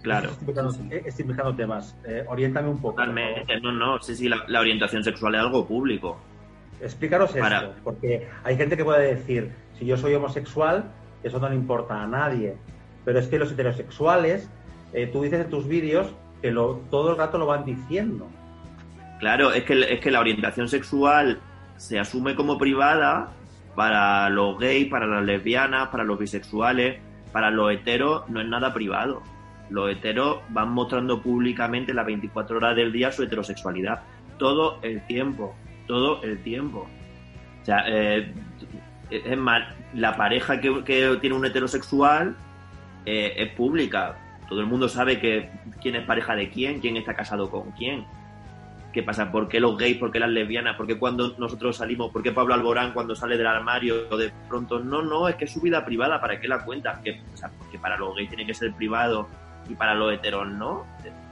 Claro. Estoy explicando, eh, estoy explicando temas. Eh, oriéntame un poco. Totalmente. No, no, sí, sí, la, la orientación sexual es algo público. Explícanos Para- esto, porque hay gente que puede decir, si yo soy homosexual, eso no le importa a nadie. Pero es que los heterosexuales, eh, tú dices en tus vídeos que todo el rato lo van diciendo. Claro, es que, es que la orientación sexual se asume como privada para los gays, para las lesbianas, para los bisexuales, para los heteros no es nada privado. Los heteros van mostrando públicamente las 24 horas del día su heterosexualidad. Todo el tiempo, todo el tiempo. O sea, eh, es más, la pareja que, que tiene un heterosexual eh, es pública. Todo el mundo sabe que quién es pareja de quién, quién está casado con quién. ¿Qué pasa? ¿Por qué los gays? ¿Por qué las lesbianas? ¿Por qué cuando nosotros salimos? ¿Por qué Pablo Alborán cuando sale del armario de pronto? No, no, es que es su vida privada, ¿para qué la cuenta? Que, o sea, porque para los gays tiene que ser privado y para los heteros no.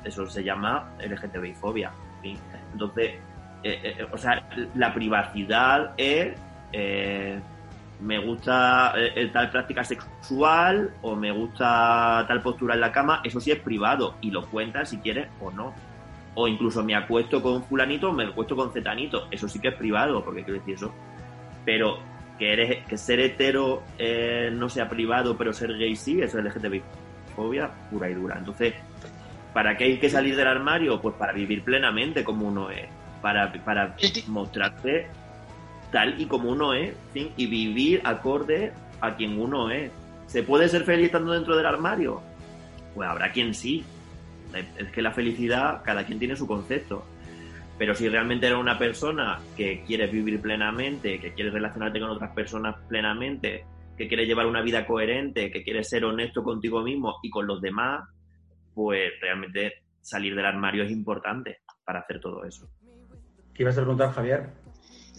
Eso se llama LGTBI-fobia. en fin. Entonces, eh, eh, o sea, la privacidad es... me gusta eh, eh, tal práctica sexual o me gusta tal postura en la cama, eso sí es privado y lo cuentas si quieres o no. O incluso me acuesto con fulanito o me acuesto con cetanito, eso sí que es privado, porque quiero decir eso. Pero que eres que ser hetero eh, no sea privado, pero ser gay sí, eso es LGTBI fobia pura y dura. Entonces, ¿para qué hay que salir del armario? Pues para vivir plenamente como uno es, para, para mostrarte tal y como uno es, y vivir acorde a quien uno es. ¿Se puede ser feliz estando dentro del armario? Pues habrá quien sí. Es que la felicidad, cada quien tiene su concepto. Pero si realmente eres una persona que quieres vivir plenamente, que quieres relacionarte con otras personas plenamente, que quieres llevar una vida coherente, que quieres ser honesto contigo mismo y con los demás, pues realmente salir del armario es importante para hacer todo eso. ¿Qué ibas a preguntar, Javier?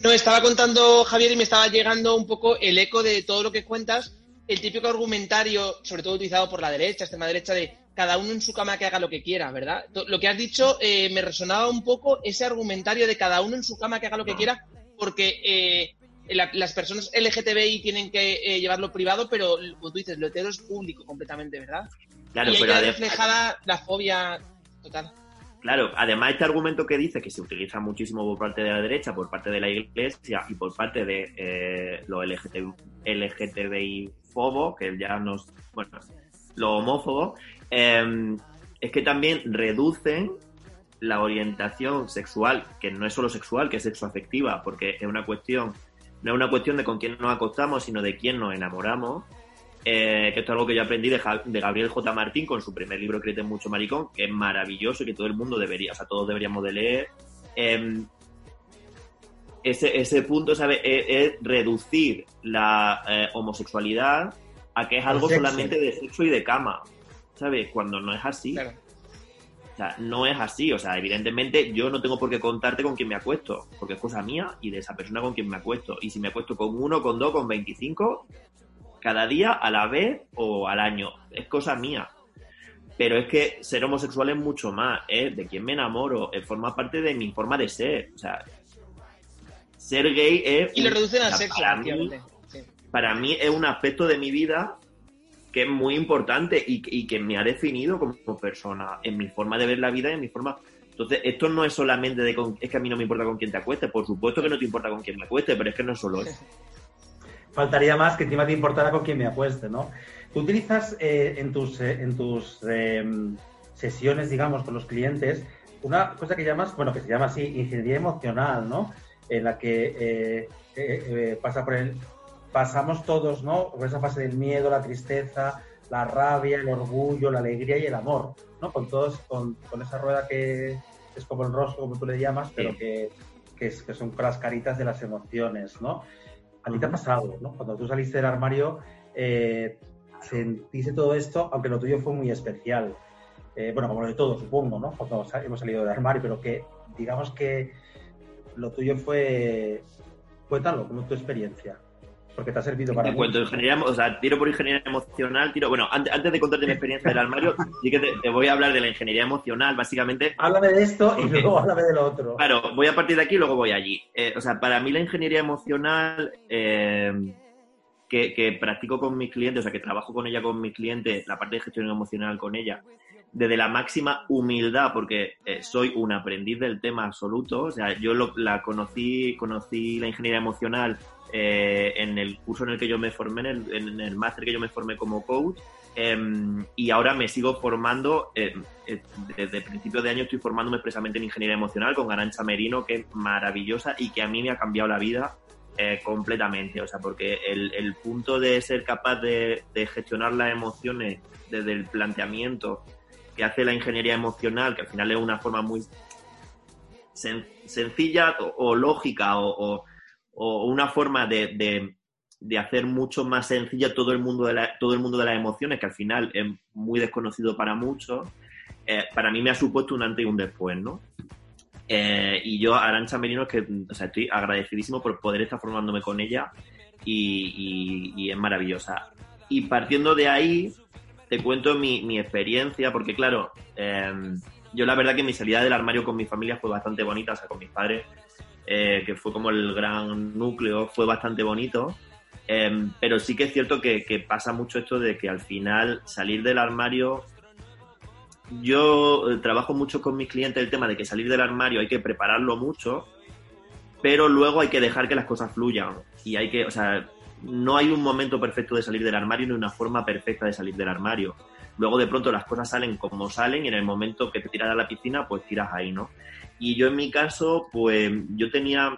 No, estaba contando Javier y me estaba llegando un poco el eco de todo lo que cuentas, el típico argumentario, sobre todo utilizado por la derecha, extrema derecha, de cada uno en su cama que haga lo que quiera, ¿verdad? Lo que has dicho eh, me resonaba un poco ese argumentario de cada uno en su cama que haga lo que quiera, porque eh, la- las personas LGTBI tienen que eh, llevarlo privado, pero como tú dices, lo hetero es público completamente, ¿verdad? Claro, y ahí pero queda reflejada la fobia total. Claro, además este argumento que dice que se utiliza muchísimo por parte de la derecha, por parte de la iglesia y por parte de eh, los LGTB, LGTBI fobos, que ya nos, bueno, los homófobos, eh, es que también reducen la orientación sexual, que no es solo sexual, que es sexoafectiva, porque es una cuestión, no es una cuestión de con quién nos acostamos, sino de quién nos enamoramos. Eh, que esto es algo que yo aprendí de, Ja- de Gabriel J. Martín con su primer libro Créete mucho maricón, que es maravilloso y que todo el mundo debería, o sea, todos deberíamos de leer. Eh, ese, ese punto, ¿sabes? Es, es reducir la eh, homosexualidad a que es Al algo solamente de sexo y de cama, ¿sabes? Cuando no es así. Claro. O sea, no es así. O sea, evidentemente yo no tengo por qué contarte con quién me acuesto, porque es cosa mía y de esa persona con quien me acuesto. Y si me acuesto con uno, con dos, con 25, cada día, a la vez o al año, es cosa mía. Pero es que ser homosexual es mucho más, es de quién me enamoro, forma parte de mi forma de ser. O sea, ser gay es... Y lo reducen al sexo, para mí, efectivamente. Sí. para mí es un aspecto de mi vida que es muy importante y, y que me ha definido como persona, en mi forma de ver la vida y en mi forma... Entonces, esto no es solamente de... con- es que a mí no me importa con quién te acuestes, por supuesto que no te importa con quién me acueste, pero es que no es solo eso. [LAUGHS] Faltaría más que encima te importara con quién me acueste, ¿no? Tú utilizas eh, en tus, eh, en tus eh, sesiones, digamos, con los clientes, una cosa que llamas, bueno, que se llama así, ingeniería emocional, ¿no? En la que eh, eh, eh, pasa por el, pasamos todos, ¿no? Por esa fase del miedo, la tristeza, la rabia, el orgullo, la alegría y el amor, ¿no? Con todos, con, con esa rueda que es como el rostro, como tú le llamas, pero Sí. que, que, es- que son las caritas de las emociones, ¿no? A ti te ha pasado, ¿no? Cuando tú saliste del armario, eh, sentiste todo esto, aunque lo tuyo fue muy especial. Eh, bueno, como lo de todo, supongo, ¿no? Cuando hemos salido del armario, pero que digamos que lo tuyo fue... Cuéntalo, como tu experiencia. Porque te ha servido para Te cuento, ingeniería, o sea, tiro por ingeniería emocional, tiro, bueno, antes, antes de contarte mi experiencia del armario, [LAUGHS] sí que te, te voy a hablar de la ingeniería emocional, básicamente. Háblame de esto y luego háblame de lo otro. Claro, voy a partir de aquí y luego voy allí. Eh, o sea, para mí la ingeniería emocional eh, que, que practico con mis clientes, o sea, que trabajo con ella con mis clientes, la parte de gestión emocional con ella, desde la máxima humildad, porque eh, soy un aprendiz del tema absoluto. O sea, yo lo- la conocí, conocí la ingeniería emocional eh, en el curso en el que yo me formé, en el, máster que yo me formé como coach. em, y ahora me sigo formando, eh, eh, desde principios de año estoy formándome expresamente en ingeniería emocional con Arancha Merino, que es maravillosa y que a mí me ha cambiado la vida eh, completamente. O sea, porque el, punto de ser capaz de, gestionar las emociones desde el planteamiento que hace la ingeniería emocional, que al final es una forma muy sen- sencilla o, lógica o- o una forma de, de- hacer mucho más sencilla todo el mundo de todo el mundo de las emociones, que al final es muy desconocido para muchos, eh, para mí me ha supuesto un antes y un después, ¿no? Eh, y yo, Arancha Merino, que o sea, estoy agradecidísimo por poder estar formándome con ella y, y- y es maravillosa. Y partiendo de ahí, te cuento mi, mi experiencia, porque claro, eh, yo la verdad que mi salida del armario con mi familia fue bastante bonita, o sea, con mis padres, eh, que fue como el gran núcleo, fue bastante bonito. Eh, pero sí que es cierto que, que pasa mucho esto de que al final salir del armario yo eh, trabajo mucho con mis clientes el tema de que salir del armario hay que prepararlo mucho, pero luego hay que dejar que las cosas fluyan. Y hay que, o sea, no hay un momento perfecto de salir del armario ni una forma perfecta de salir del armario. Luego de pronto las cosas salen como salen y en el momento que te tiras a la piscina, pues tiras ahí, ¿no? Y yo en mi caso, pues yo tenía,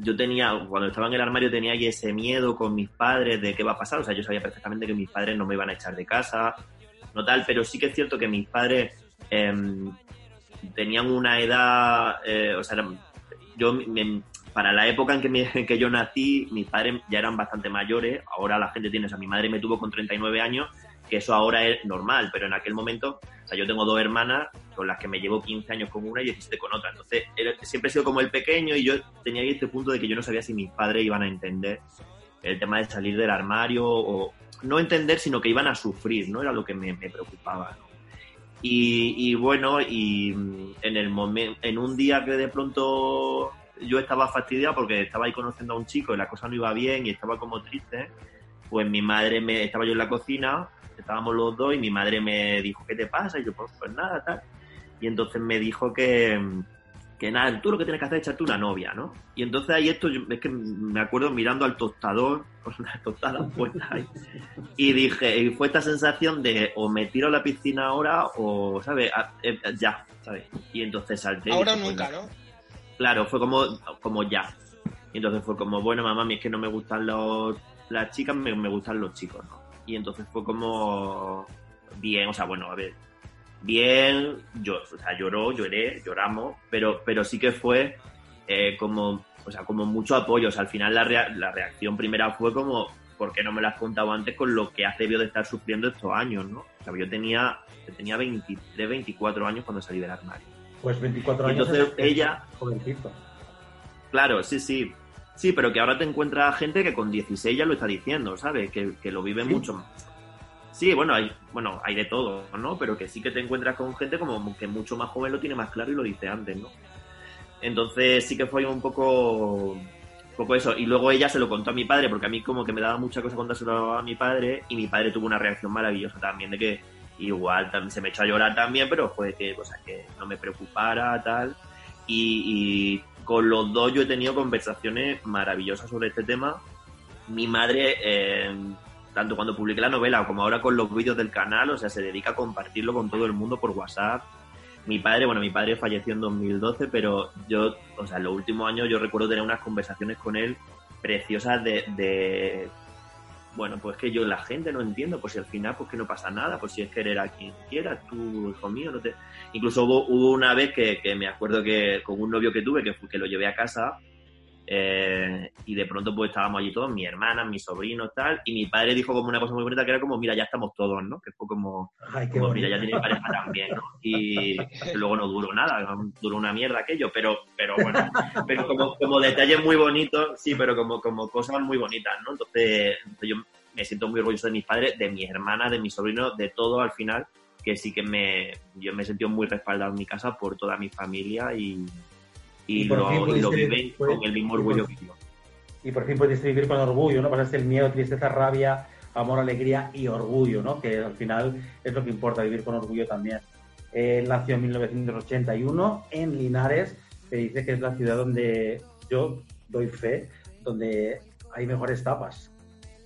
yo tenía, cuando estaba en el armario tenía ese miedo con mis padres de qué va a pasar. O sea, yo sabía perfectamente que mis padres no me iban a echar de casa, no tal, pero sí que es cierto que mis padres em, tenían una edad, eh, o sea, yo me- para la época en que, me- en [LAUGHS] que yo nací, mis padres ya eran bastante mayores, ahora la gente tiene, o sea, mi madre me tuvo con 39 años, que eso ahora es normal, pero en aquel momento, o sea, yo tengo dos hermanas con las que me llevo 15 años con una y 17 con otra, entonces siempre he sido como el pequeño y yo tenía este punto de que yo no sabía si mis padres iban a entender el tema de salir del armario o no entender, sino que iban a sufrir, ¿no? Era lo que me, preocupaba, ¿no? Y, y bueno, y mm, en el momento, en un día que de pronto yo estaba fastidiado porque estaba ahí conociendo a un chico y la cosa no iba bien y estaba como triste, pues mi madre me, estaba yo en la cocina, estábamos los dos y mi madre me dijo, ¿qué te pasa? Y yo, pues, pues nada, tal. Y entonces me dijo que, que nada, tú lo que tienes que hacer es echarte una novia, ¿no? Y entonces ahí esto, yo- es que me acuerdo mirando al tostador, [LAUGHS] con una tostada puesta ahí, y dije, y fue esta sensación de o me tiro a la piscina ahora o, ¿sabes? Eh, ya, ¿sabes? Y entonces salté. Ahora dije, nunca, bueno, ¿no? Claro, fue como, como ya. Y entonces fue como, bueno, mamá, a mí es que no me gustan los, las chicas, me, me gustan los chicos, ¿no? Y entonces fue como, bien, o sea, bueno, a ver, bien, yo, o sea, lloró, lloré, lloramos, pero, pero sí que fue eh, como, o sea, como mucho apoyo. O sea, al final la, rea- la reacción primera fue como, ¿por qué no me lo has contado antes con lo que has debido de estar sufriendo estos años, no? O sea, yo tenía, yo tenía 23, 24 años cuando salí del armario. Pues 24 Y años. entonces es- es ella- Jovencito. Claro, sí, sí. Sí, pero que ahora te encuentras gente que con 16 ya lo está diciendo, ¿sabes? Que, que lo vive Sí. mucho más. Sí, bueno, hay, bueno, hay de todo, ¿no? Pero que sí que te encuentras con gente como que mucho más joven lo tiene más claro y lo dice antes, ¿no? Entonces sí que fue un poco, un poco eso. Y luego ella se lo contó a mi padre, porque a mí como que me daba mucha cosa contárselo a mi padre, y mi padre tuvo una reacción maravillosa también, de que igual también se me echó a llorar también, pero fue que, o sea, que no me preocupara, tal. Y, y con los dos yo he tenido conversaciones maravillosas sobre este tema. Mi madre, eh, tanto cuando publiqué la novela como ahora con los vídeos del canal, o sea, se dedica a compartirlo con todo el mundo por WhatsApp. Mi padre, bueno, mi padre falleció en 2012, pero yo, o sea, en los últimos años yo recuerdo tener unas conversaciones con él preciosas de bueno, pues que yo la gente no entiendo, pues si al final pues que no pasa nada, pues si es querer a quien quieras, tú, hijo mío, no te... Incluso hubo, hubo una vez que, que me acuerdo que con un novio que tuve, que lo llevé a casa, Eh, y de pronto pues estábamos allí todos, mi hermana, mis sobrinos, tal, y mi padre dijo como una cosa muy bonita que era como, mira, ya estamos todos, ¿no? Que fue como, Ay, como mira, ya tiene pareja también, ¿no? Y [LAUGHS] luego no duró nada, duró una mierda aquello, pero, pero bueno, pero como, como detalles muy bonitos, sí, pero como, como cosas muy bonitas, ¿no? Entonces, entonces yo me siento muy orgulloso de mis padres, de mis hermanas, de mis sobrinos, de todo al final, que sí que me, yo me he sentido muy respaldado en mi casa por toda mi familia y, y, Y lo, y lo viven con el mismo por- orgullo que yo. Y por fin puedes vivir con orgullo, ¿no? Pasaste el miedo, tristeza, rabia, amor, alegría y orgullo, ¿no? Que al final es lo que importa, vivir con orgullo también. Él nació en 1981 en Linares, que dice que es la ciudad donde yo doy fe, donde hay mejores tapas,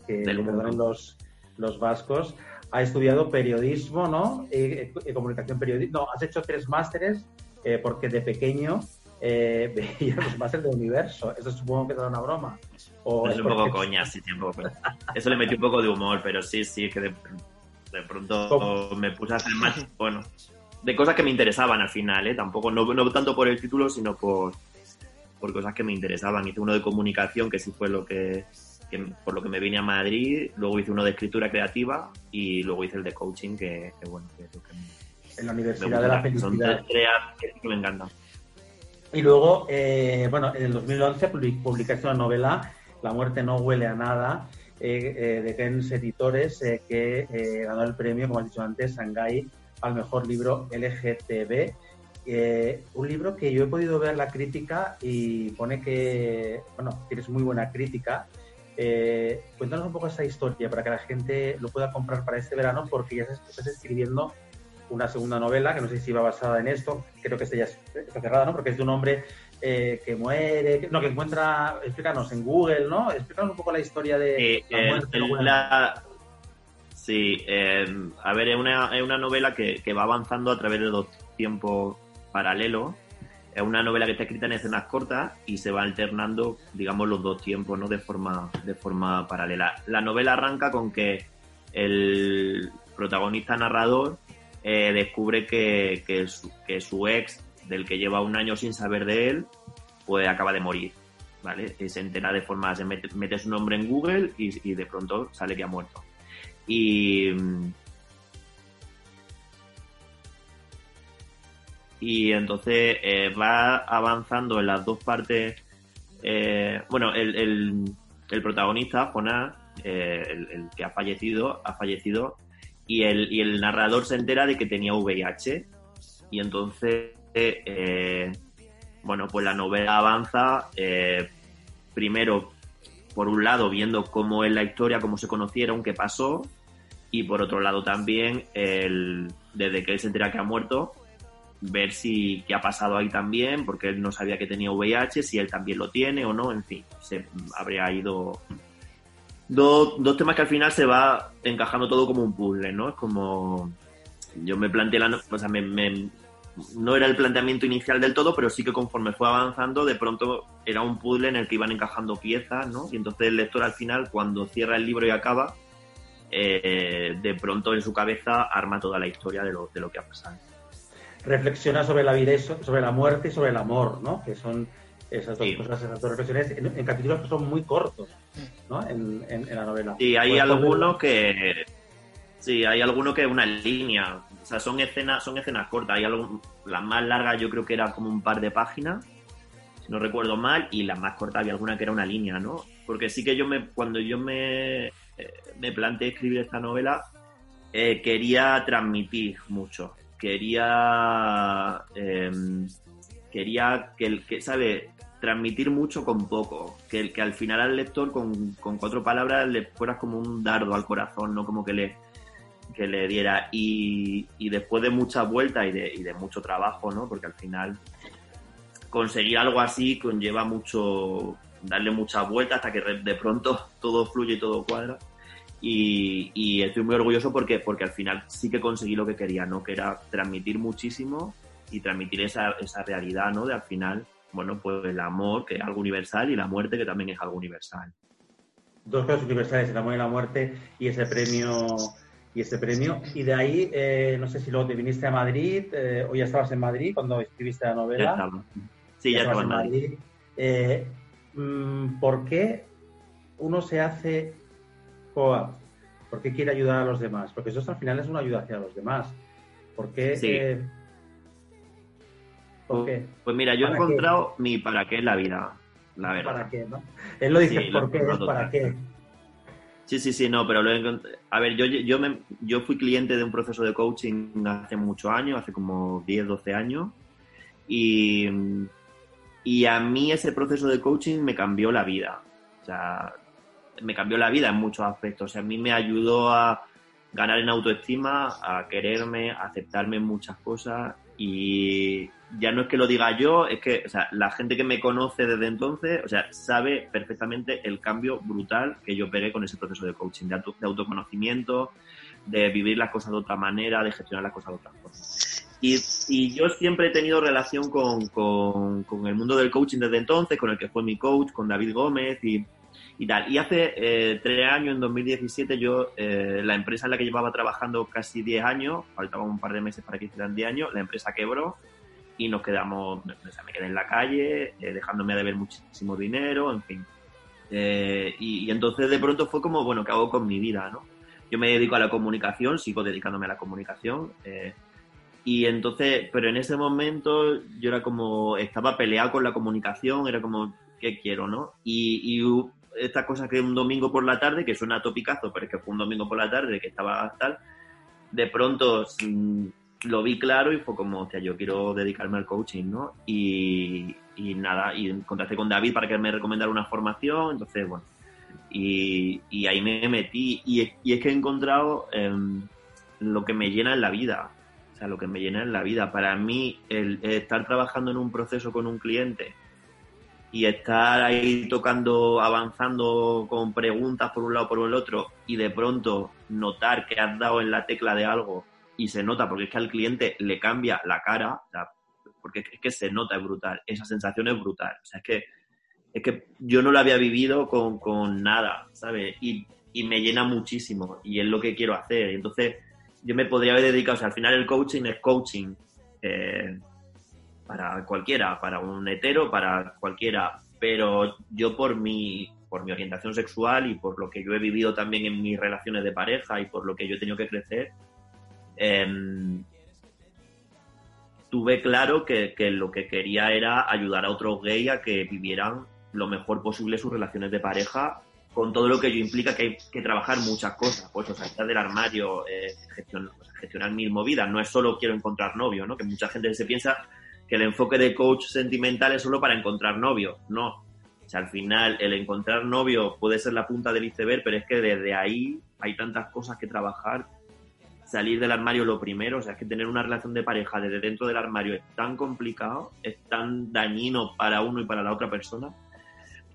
que perdonen los, los vascos. Ha estudiado periodismo, ¿no? Eh, eh, comunicación periodística. No, has hecho tres másteres eh, porque de pequeño eh, [LAUGHS] veía los másteres de universo. Eso supongo que era una broma. O Es un porque- poco coña, sí, un poco. Eso le metí un poco de humor, pero sí, sí, es que de, de pronto ¿Cómo? me puse a hacer más, bueno, de cosas que me interesaban al final, ¿eh? Tampoco, no, no tanto por el título, sino por, por cosas que me interesaban. Hice uno de comunicación, que sí fue lo que, que- por lo que me vine a Madrid, luego hice uno de escritura creativa y luego hice el de coaching, que, que bueno, que es lo que me, en la me Universidad de la gusta. Son Felicidad. tres que me encantan. Y luego, eh, bueno, en el 2011 publi- publicaste una novela, La muerte no huele a nada, eh, eh, de Gens Editores, que ganó el premio, como has dicho antes, Shanghai, al mejor libro LGTB. Un libro que yo he podido ver la crítica y pone que, bueno, tienes muy buena crítica. Cuéntanos un poco esa historia para que la gente lo pueda comprar para este verano, porque ya estás escribiendo una segunda novela, que no sé si va basada en esto, creo que esta ya es- está cerrada, ¿no? Porque es de un hombre eh, que muere, que, no, que encuentra, explícanos, en Google, ¿no? Explícanos un poco la historia de Eh, la eh, muerte. ¿no? la- Sí, eh, a ver, es una, es una novela que, que va avanzando a través de dos tiempos paralelos. Es una novela que está escrita en escenas cortas y se va alternando, digamos, los dos tiempos, ¿no? De forma, de forma paralela. La novela arranca con que el protagonista narrador eh, descubre que, que su, que su ex, del que lleva un año sin saber de él, pues acaba de morir. ¿vale? Se entera de forma, se mete, mete su nombre en Google y, y de pronto sale que ha muerto. Y, y entonces eh, va avanzando en las dos partes. eh, bueno, el, el, protagonista, Jonás, el que ha fallecido, ha fallecido y el, y el narrador se entera de que tenía VIH y entonces, eh, bueno, pues la novela avanza eh, primero, por un lado, viendo cómo es la historia, cómo se conocieron, qué pasó, y por otro lado también, el, desde que él se entera que ha muerto, ver si qué ha pasado ahí también, porque él no sabía que tenía VIH, si él también lo tiene o no, en fin, se habría ido dos, dos temas que al final se va encajando todo como un puzzle, ¿no? Es como yo me planteé la, o sea, me, me- no era el planteamiento inicial del todo, pero sí que conforme fue avanzando, de pronto era un puzzle en el que iban encajando piezas, ¿no? Y entonces el lector al final, cuando cierra el libro y acaba, eh, de pronto en su cabeza arma toda la historia de lo, de lo que ha pasado. Reflexiona sobre la vida, sobre la muerte y sobre el amor, ¿no? Que son esas dos Sí. cosas, esas dos reflexiones, en, en capítulos que son muy cortos, ¿no? En, en- en la novela. Sí, hay Pues, algunos que. Sí, hay algunos que una línea. O sea, son escenas, son escenas cortas. Hay las más largas yo creo que era como un par de páginas, si no recuerdo mal, y las más cortas había alguna que era una línea, ¿no? Porque sí que yo me, cuando yo me, eh, me planteé escribir esta novela, eh, quería transmitir mucho. Quería. em, quería que, el- que ¿sabe? Transmitir mucho con poco, que, que al final al lector con, con cuatro palabras le fueras como un dardo al corazón, no como que le, que le diera. Y, y después de muchas vueltas y de, y de mucho trabajo, ¿no? Porque al final conseguir algo así conlleva mucho, darle muchas vueltas hasta que de pronto [LAUGHS] todo fluye y todo cuadra. Y, y estoy muy orgulloso porque, porque al final sí que conseguí lo que quería, ¿no? Que era transmitir muchísimo y transmitir esa, esa realidad, ¿no? De al final, bueno, pues el amor, que es algo universal, y la muerte, que también es algo universal. dos cosas universales, el amor y la muerte y ese premio y ese premio y de ahí eh, no sé si luego te viniste a Madrid eh, o ya estabas en Madrid cuando escribiste la Ya novela estaba. Sí, ya estaba en Madrid. Eh, mm, ¿por qué uno se hace coach? ¿Por qué quiere ayudar a los demás? Porque eso al final es una ayuda hacia los demás. ¿Por qué? Sí. Eh, ¿por Pues, pues mira, yo he encontrado mi para qué en la vida, la verdad. ¿Para qué? ¿no? Él lo dice, Sí, lo ¿por qué? Es encontrado para qué. Sí, sí, sí, no, pero lo he encont- A ver, yo, yo, me, yo fui cliente de un proceso de coaching hace muchos años, hace como 10, 12 años, y, y a mí ese proceso de coaching me cambió la vida. O sea, me cambió la vida en muchos aspectos. O sea, a mí me ayudó a ganar en autoestima, a quererme, a aceptarme en muchas cosas y ya no es que lo diga yo, es que o sea, la gente que me conoce desde entonces, o sea, sabe perfectamente el cambio brutal que yo pegué con ese proceso de coaching, de, auto- de autoconocimiento, de vivir las cosas de otra manera, de gestionar las cosas de otra forma. Y, y yo siempre he tenido relación con, con- con el mundo del coaching desde entonces, con el que fue mi coach, con David Gómez y, y tal. Y hace eh, tres años, en 2017, yo, eh, la empresa en la que llevaba trabajando casi 10 años, faltaban un par de meses para que hicieran 10 años, la empresa quebró y nos quedamos, o sea, me quedé en la calle, eh, dejándome de ver muchísimo dinero, en fin. Eh, y, y entonces de pronto fue como, bueno, ¿qué hago con mi vida, no? Yo me dedico a la comunicación, sigo dedicándome a la comunicación. eh, y entonces, pero en ese momento yo era como, estaba peleado con la comunicación, era como, ¿qué quiero, no? Y, y esta cosa que un domingo por la tarde, que suena topicazo, pero es que fue un domingo por la tarde que estaba tal, de pronto mm, lo vi claro y fue como, hostia, yo quiero dedicarme al coaching, ¿no? Y, y nada, y contacté con David para que me recomendara una formación, entonces, bueno, y, y ahí me metí y, es- y es que he encontrado em, lo que me llena en la vida, o sea, lo que me llena en la vida. Para mí, el, el estar trabajando en un proceso con un cliente y estar ahí tocando, avanzando con preguntas por un lado por el otro y de pronto notar que has dado en la tecla de algo y se nota porque es que al cliente le cambia la cara, o sea, porque es que se nota, es brutal, esa sensación es brutal, o sea, es que, es que yo no lo había vivido con, con nada, ¿sabes? Y, y me llena muchísimo y es lo que quiero hacer, entonces yo me podría haber dedicado, o sea, al final el coaching es coaching, eh, para cualquiera, para un hetero, para cualquiera, pero yo por mi, por mi orientación sexual y por lo que yo he vivido también en mis relaciones de pareja y por lo que yo he tenido que crecer, em, tuve claro que, lo que quería era ayudar a otros gays a que vivieran lo mejor posible sus relaciones de pareja con todo lo que ello implica que hay que trabajar muchas cosas, pues, o sea, estar del armario, eh, gestion- o sea, gestionar mil movidas, no es solo quiero encontrar novio, ¿no? Que mucha gente se piensa que el enfoque de coach sentimental es solo para encontrar novio, no. O sea, al final el encontrar novio puede ser la punta del iceberg, pero es que desde ahí hay tantas cosas que trabajar. Salir del armario lo primero, o sea, es que tener una relación de pareja desde dentro del armario es tan complicado, es tan dañino para uno y para la otra persona,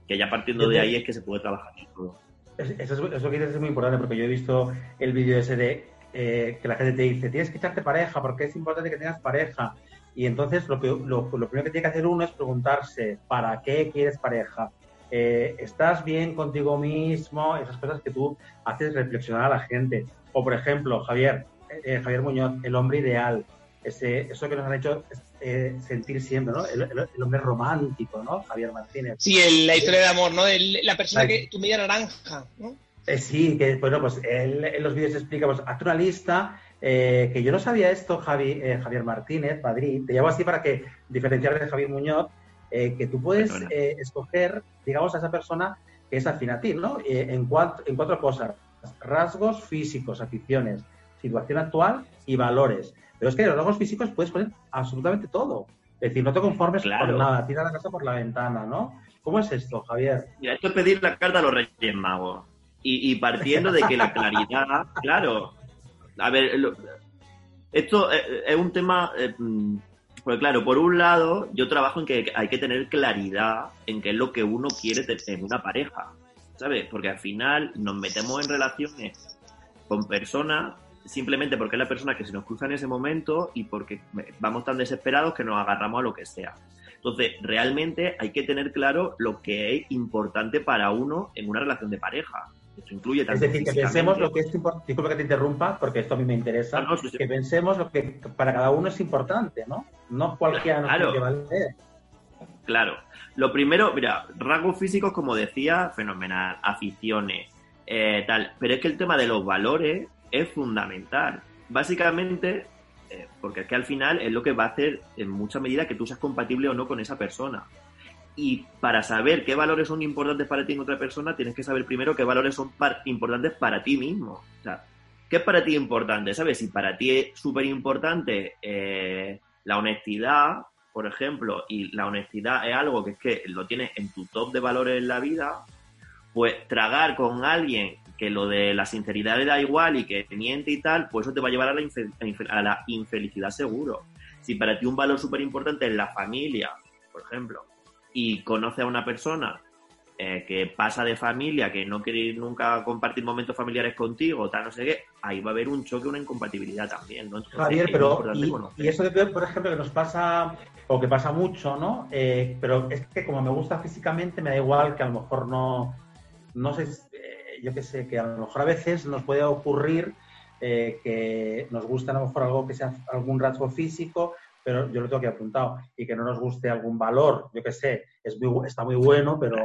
que ya partiendo de ahí es que se puede trabajar en todo. Es- Eso, es- eso que dices es muy importante porque yo he visto el vídeo ese de eh, que la gente te dice tienes que echarte pareja porque es importante que tengas pareja y entonces lo, que, lo, lo primero que tiene que hacer uno es preguntarse ¿para qué quieres pareja? Eh, ¿Estás bien contigo mismo? Esas cosas que tú haces reflexionar a la gente. O por ejemplo, Javier, eh, Javier Muñoz, el hombre ideal, ese, eso que nos han hecho eh, sentir siempre, ¿no? El, el- el hombre romántico, ¿no? Javier Martínez. Sí, el- la historia de amor, ¿no? La persona que, tu media naranja, ¿no? Eh, sí, que bueno, pues él en los vídeos explica, pues hazte una lista, eh, que yo no sabía esto, Javi, eh, Javier Martínez, Madrid, te llamo así para que diferenciar de Javier Muñoz, eh, que tú puedes eh, escoger, digamos, a esa persona que es afín a ti, ¿no? Eh, en, cuatro, en cuatro cosas, rasgos físicos, aficiones, situación actual y valores. Pero es que los rasgos físicos puedes poner absolutamente todo. Es decir, no te conformes Claro. con nada, tira la casa por la ventana, ¿no? ¿Cómo es esto, Javier? Mira, esto es pedir la carta a los Reyes Magos. Y, y partiendo de que la [LAUGHS] claridad, claro. A ver, lo- esto es, es un tema. eh, pues claro, por un lado, yo trabajo en que hay que tener claridad en qué es lo que uno quiere en una pareja. ¿Sabes? Porque al final nos metemos en relaciones con personas simplemente porque es la persona que se nos cruza en ese momento y porque vamos tan desesperados que nos agarramos a lo que sea. Entonces, realmente hay que tener claro lo que es importante para uno en una relación de pareja. Incluye Es decir, que pensemos lo que es importante, disculpa que te interrumpa, porque esto a mí me interesa, No, no, sí, sí. que pensemos lo que para cada uno es importante, ¿no? No cualquiera Claro. que valer. Claro. Lo primero, mira, rasgos físicos, como decía, fenomenal, aficiones, eh, tal. Pero es que el tema de los valores es fundamental. Básicamente, eh, porque es que al final es lo que va a hacer en mucha medida que tú seas compatible o no con esa persona. Y para saber qué valores son importantes para ti en otra persona, tienes que saber primero qué valores son par- importantes para ti mismo. O sea, ¿qué es para ti importante? ¿Sabes? Si para ti es súper importante eh, la honestidad, por ejemplo, y la honestidad es algo que es que lo tienes en tu top de valores en la vida, pues tragar con alguien que lo de la sinceridad le da igual y que miente y tal, pues eso te va a llevar a la, infe- a infe- a la infelicidad seguro. Si para ti un valor súper importante es la familia, por ejemplo, y conoces a una persona eh, que pasa de familia, que no quiere ir nunca compartir momentos familiares contigo, tal, no sé qué, ahí va a haber un choque, una incompatibilidad también, ¿no? Entonces, Javier, es pero importante y, eso que, por ejemplo, que nos pasa, o que pasa mucho, ¿no? Eh, pero es que como me gusta físicamente, me da igual que a lo mejor no, no sé, eh, yo qué sé, que a lo mejor a veces nos puede ocurrir eh, que nos gusta a lo mejor algo que sea algún rasgo físico, pero yo lo tengo aquí apuntado, y que no nos guste algún valor, yo qué sé, es muy, bu- está muy bueno, pero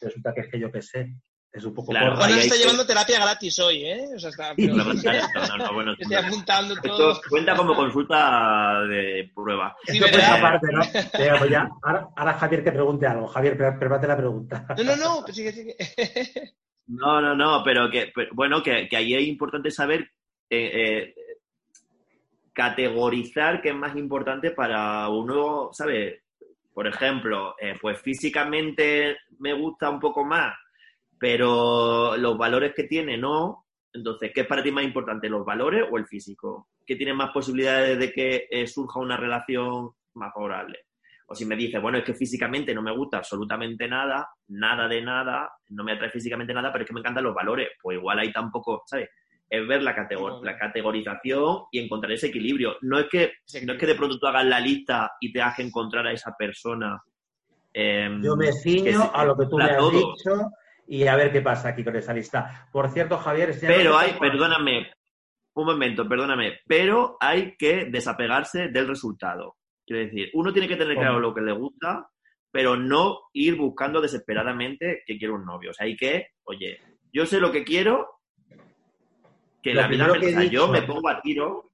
resulta que es que yo qué sé, es un poco Claro. Juan está que- llevando terapia gratis hoy, ¿eh? O sea, está... Sí, No, no, no, bueno, Estoy apuntando todo. esto cuenta como consulta de prueba. Pues ya, ahora, ahora Javier que pregunte algo. Javier, pre- prepárate la pregunta. No, no, no, pues sigue, sigue. No, no, no, pero que, pero, bueno, que, que ahí es importante saber eh, eh, categorizar qué es más importante para uno, ¿sabes? Por ejemplo, eh, pues físicamente me gusta un poco más, pero los valores que tiene no. Entonces, ¿qué es para ti más importante, los valores o el físico? ¿Qué tiene más posibilidades de que eh, surja una relación más favorable? O si me dices, bueno, es que físicamente no me gusta absolutamente nada, nada de nada, no me atrae físicamente nada, pero es que me encantan los valores. Pues igual ahí tampoco, ¿sabes? Es ver la, categor- la categorización y encontrar ese equilibrio. No es que no es que de pronto tú hagas la lista y te hagas encontrar a esa persona. eh, Yo me ciño a lo que tú me has todo. dicho y a ver qué pasa aquí con esa lista. Por cierto, Javier, estoy Pero hay, perdóname, un momento, perdóname, pero hay que desapegarse del resultado. Quiero decir, uno tiene que tener claro lo que le gusta, pero no ir buscando desesperadamente que quiero un novio. O sea, hay que, oye, yo sé lo que quiero, que Lo la vida primero me, que he o sea, yo dicho- me pongo a tiro.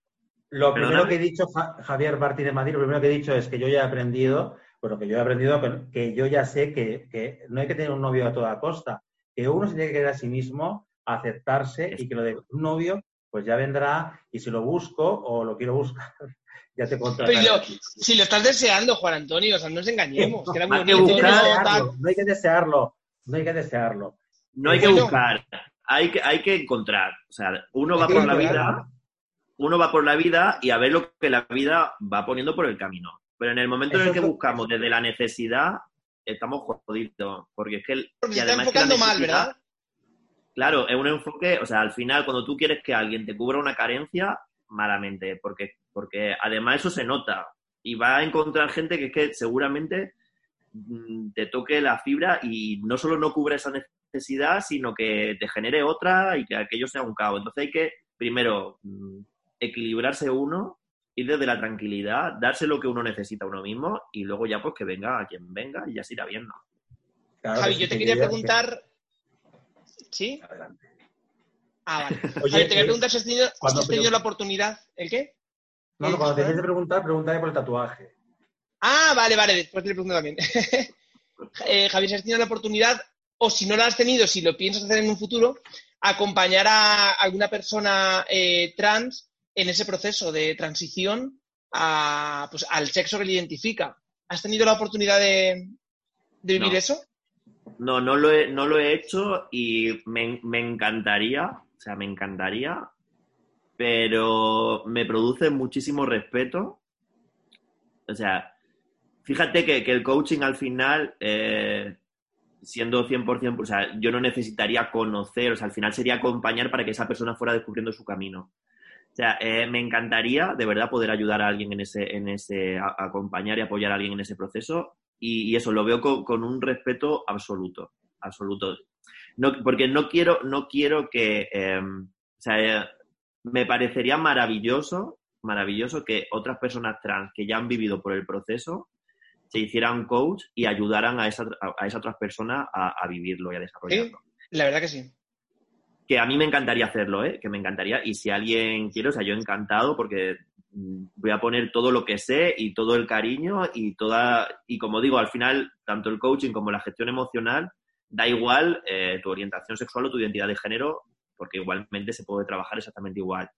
Lo primero Perdóname. que he dicho, Ja- Javier Martínez Madrid, lo primero que he dicho es que yo ya he aprendido, bueno, que yo he aprendido que, yo ya sé que, que no hay que tener un novio a toda costa, que uno se tiene que querer a sí mismo, aceptarse y que lo de un novio, pues ya vendrá y si lo busco o lo quiero buscar, [LAUGHS] ya te yo- si lo estás deseando, Juan Antonio, o sea, no nos engañemos, que era muy no, hay que buscar- ¿no? Tal. desearlo, no hay que desearlo, no hay que desearlo. No hay que Bueno. buscar, hay que, hay que encontrar. O sea, uno Hay va por la vida, uno va por la vida y a ver lo que la vida va poniendo por el camino. Pero en el momento en el que es buscamos desde la necesidad, estamos jodidos. Porque es que. el- Porque y se está además que la enfocando mal, necesidad- ¿verdad? Claro, es un enfoque, o sea, al final, cuando tú quieres que alguien te cubra una carencia, malamente, porque, porque además eso se nota. Y va a encontrar gente que es que seguramente mm, te toque la fibra y no solo no cubra esa necesidad, sino que te genere otra y que aquello sea un caos. Entonces hay que, primero, mm, equilibrarse uno, ir desde la tranquilidad, darse lo que uno necesita a uno mismo y luego ya pues que venga a quien venga y ya se irá viendo. Claro Javi, yo te que quería preguntar... ¿Sí? Adelante. Ah, vale. [LAUGHS] Oye, Javi, te quería eh, preguntar si has tenido, si cuando- has tenido la oportunidad... ¿El qué? No, no, cuando te de preguntar, pregúntale por el tatuaje. Ah, vale, vale, después te lo pregunto también. [LAUGHS] eh, Javier, si has tenido la oportunidad, o si no la has tenido, si lo piensas hacer en un futuro, acompañar a alguna persona eh, trans en ese proceso de transición a, pues, al sexo que le identifica. ¿Has tenido la oportunidad de, de vivir No. eso? No, no lo he, no lo he hecho y me, me encantaría, o sea, me encantaría, pero me produce muchísimo respeto. O sea, fíjate que, que el coaching al final, eh, siendo 100%, o sea, yo no necesitaría conocer, o sea, al final sería acompañar para que esa persona fuera descubriendo su camino. O sea, eh, me encantaría de verdad poder ayudar a alguien en ese, en ese, a- acompañar y apoyar a alguien en ese proceso y, eso lo veo con, un respeto absoluto, absoluto. No, porque no quiero, no quiero que, eh, o sea, eh, me parecería maravilloso, maravilloso que otras personas trans que ya han vivido por el proceso se hicieran coach y ayudaran a, esa, a esas otras personas a, a vivirlo y a desarrollarlo. La verdad que sí. Que a mí me encantaría hacerlo, ¿eh? Que me encantaría. Y si alguien quiere, o sea, yo encantado porque mm, voy a poner todo lo que sé y todo el cariño y toda... Y como digo, al final, tanto el coaching como la gestión emocional, da igual eh, tu orientación sexual o tu identidad de género, porque igualmente se puede trabajar exactamente igual.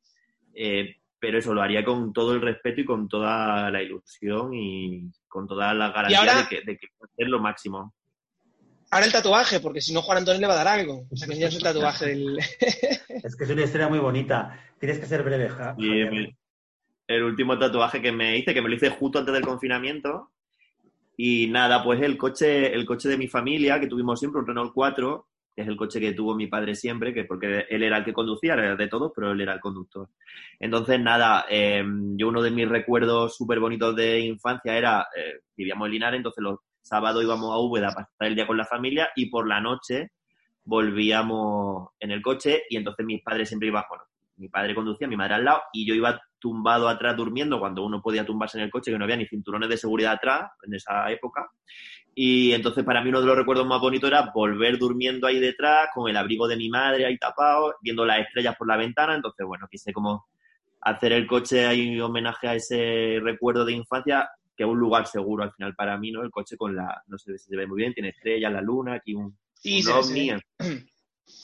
Eh, pero eso lo haría con todo el respeto y con toda la ilusión y con toda la garantía ahora- de que, de que hacer lo máximo. Ahora el tatuaje, porque si no Juan Antonio le va a dar algo. O sea, que ya es el tatuaje del... [LAUGHS] Es que es una historia muy bonita. Tienes que ser breve, Ja- Y Javier. el, el último tatuaje que me hice, que me lo hice justo antes del confinamiento. Y nada, pues el coche, el coche de mi familia, que tuvimos siempre, un Renault 4, es el coche que tuvo mi padre siempre, que porque él era el que conducía, era de todos, pero él era el conductor. Entonces, nada, eh, yo uno de mis recuerdos súper bonitos de infancia era, eh, vivíamos en Linares, entonces los sábados íbamos a Úbeda a pasar el día con la familia y por la noche volvíamos en el coche y entonces mis padres siempre iban, bueno, mi padre conducía, mi madre al lado y yo iba tumbado atrás durmiendo cuando uno podía tumbarse en el coche, que no había ni cinturones de seguridad atrás en esa época. Y entonces para mí uno de los recuerdos más bonitos era volver durmiendo ahí detrás, con el abrigo de mi madre ahí tapado, viendo las estrellas por la ventana. Entonces, bueno, quise como hacer el coche ahí homenaje a ese recuerdo de infancia, que es un lugar seguro al final para mí, ¿no? El coche con la, no sé si se ve muy bien, tiene estrellas, la luna, aquí un, Sí, un ovni,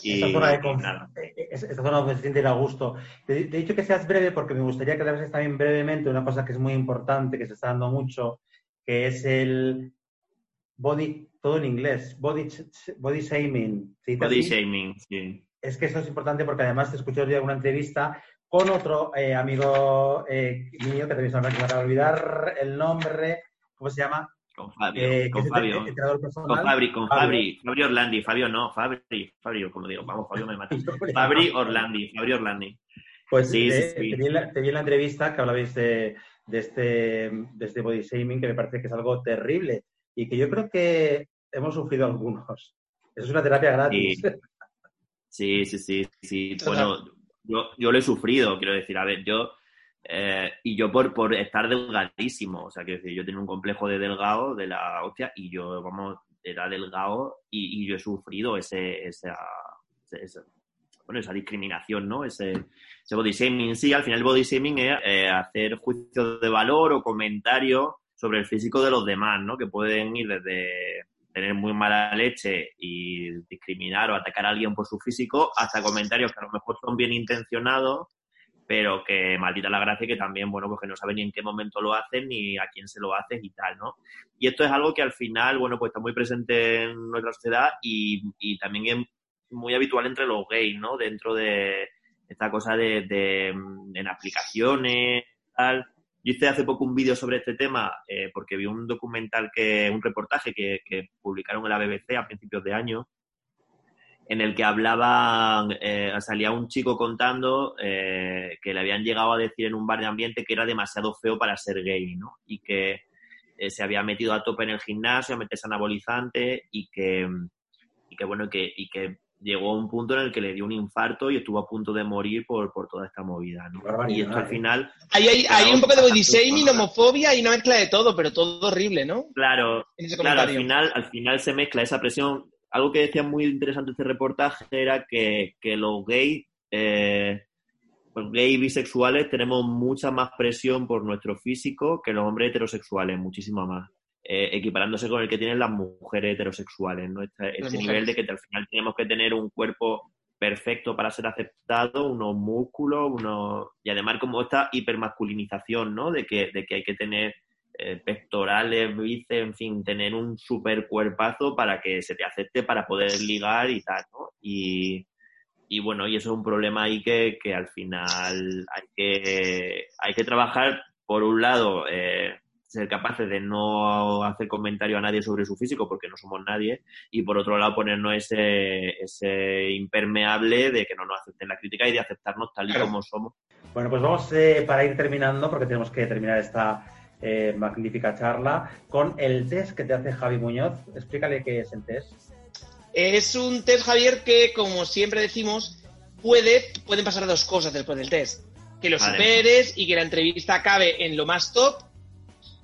y, Esta zona, de conf- eh, es- esta zona donde se siente el a gusto. Te, te he dicho que seas breve porque me gustaría que hablases también brevemente una cosa que es muy importante, que se está dando mucho, que es el body, todo en inglés, body, body shaming. ¿Se dice Body shaming, sí. Es que eso es importante porque además te escuché hoy en una entrevista con otro eh, amigo eh, mío, que también se me acaba de olvidar el nombre, ¿cómo se llama? Con Fabio, Eh, con Fabio. Con. Fabri, con Fabio. Fabri, Fabri Orlandi, Fabio no, Fabri, Fabio, como digo, vamos, Fabio me mata. [LAUGHS] Fabri Orlandi, Fabri Orlandi. Pues Sí, eh, sí, sí. Te, vi la, te vi en la entrevista que hablabais de, de este, de este body shaming, que me parece que es algo terrible y que yo creo que hemos sufrido algunos. Eso es una terapia gratis. Sí, sí, sí, sí. Total. Bueno, yo, yo lo he sufrido, quiero decir, a ver, yo, eh, y yo por, por estar delgadísimo, o sea, quiero decir, yo tenía un complejo de delgado, de la hostia, y yo, vamos, era delgado y, y yo he sufrido ese, esa, ese- ese- bueno, esa discriminación, ¿no? Ese, ese body shaming. Sí, al final el body shaming es eh, hacer juicios de valor o comentarios sobre el físico de los demás, ¿no? Que pueden ir desde tener muy mala leche y discriminar o atacar a alguien por su físico, hasta comentarios que a lo mejor son bien intencionados, pero que maldita la gracia que también, bueno, pues que no saben ni en qué momento lo hacen ni a quién se lo haces y tal, ¿no? Y esto es algo que al final, bueno, pues está muy presente en nuestra sociedad y, y también es muy habitual entre los gays, ¿no? Dentro de esta cosa de, de mm, en aplicaciones, tal. Yo hice hace poco un vídeo sobre este tema eh, porque vi un documental, que un reportaje que, publicaron en la BBC a principios de año, en el que hablaban, eh, salía un chico contando eh, que le habían llegado a decir en un bar de ambiente que era demasiado feo para ser gay, ¿no? Y que se había metido a tope en el gimnasio a meterse anabolizante y que, y que bueno, que llegó a un punto en el que le dio un infarto y estuvo a punto de morir por, por toda esta movida, ¿no? Barbaridad, Y esto al ¿eh? final, Ahí hay, hay un poco de body shaming, homofobia y una mezcla de todo, pero todo horrible, ¿no? claro, Claro, al final, al final se mezcla esa presión. Algo que decía muy interesante este reportaje era que, que los gays, eh, los gays bisexuales tenemos mucha más presión por nuestro físico que los hombres heterosexuales, muchísima más. Eh, equiparándose con el que tienen las mujeres heterosexuales, ¿no? Este, este nivel de que al final tenemos que tener un cuerpo perfecto para ser aceptado, unos músculos, unos... y además como esta hipermasculinización, ¿no? De que, de que hay que tener eh, pectorales, bíceps, en fin, tener un super cuerpazo para que se te acepte para poder ligar y tal, ¿no? Y, y bueno, y eso es un problema ahí que, que al final hay que, hay que trabajar, por un lado, eh, ser capaces de no hacer comentario a nadie sobre su físico porque no somos nadie y por otro lado ponernos ese, ese impermeable de que no nos acepten la crítica y de aceptarnos tal y Claro. como somos. Bueno, pues vamos eh, para ir terminando, porque tenemos que terminar esta eh, magnífica charla, con el test que te hace Javi Muñoz. Explícale qué es el test. Es un test, Javier, que como siempre decimos, puede, pueden pasar dos cosas después del test. Que lo Vale. superes y que la entrevista acabe en lo más top,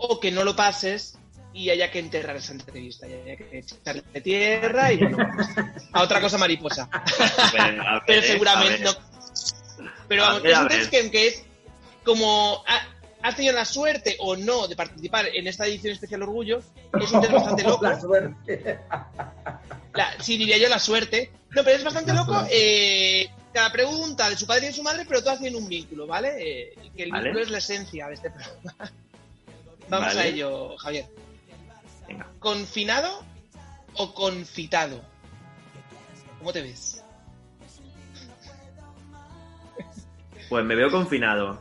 o que no lo pases y haya que enterrar esa entrevista, y haya que echarle tierra y bueno, a otra cosa mariposa. Bueno, a ver, pero seguramente no. Pero A vamos, ver, a ¿vosotros ver. creen que es como ha- has tenido la suerte o no de participar en esta edición especial Orgullo? Es un test [LAUGHS] bastante loco. La suerte. La- sí, diría yo la suerte. No, pero es bastante loco. eh, cada pregunta de su padre y de su madre, pero todas tienen un vínculo, ¿vale? Eh, y que el Vale. vínculo es la esencia de este programa. Vamos Vale. a ello, Javier. Venga. ¿Confinado o confitado? ¿Cómo te ves? Pues me veo confinado.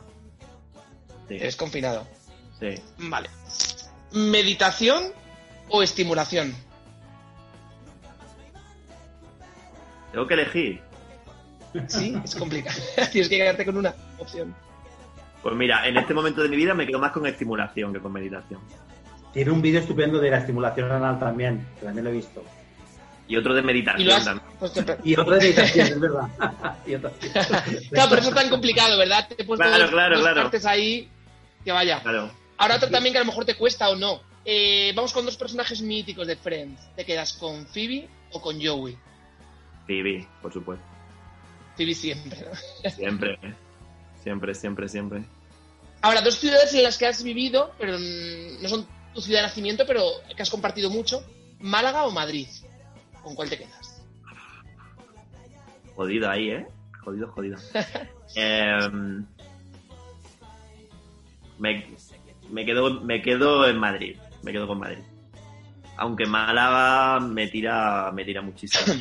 Sí, Eres confinado. sí. Vale. ¿Meditación o estimulación? Tengo que elegir. Sí, es complicado. [LAUGHS] Tienes que quedarte con una opción. Pues mira, en este momento de mi vida me quedo más con estimulación que con meditación. Tiene un vídeo estupendo de la estimulación anal también, que también lo he visto. Y otro de Y meditación has... también. pues te- Y otro de meditación, es verdad. [LAUGHS] Y otro- [LAUGHS] Claro, por eso es tan complicado, ¿verdad? Te he puesto Claro, dos, claro, dos claro. partes ahí que vaya. Claro. Ahora otro también que a lo mejor te cuesta o no. Eh, vamos con dos personajes míticos de Friends. ¿Te quedas con Phoebe o con Joey? Phoebe, por supuesto. Phoebe siempre, ¿no? Siempre. [LAUGHS] Siempre, siempre, siempre. Ahora, dos ciudades en las que has vivido, pero mm, no son tu ciudad de nacimiento, pero que has compartido mucho. ¿Málaga o Madrid? ¿Con cuál te quedas? Jodido ahí, ¿eh? Jodido, jodido. [LAUGHS] Em, me, me, quedo, me quedo en Madrid. Me quedo con Madrid. Aunque Málaga me tira, me tira muchísimo.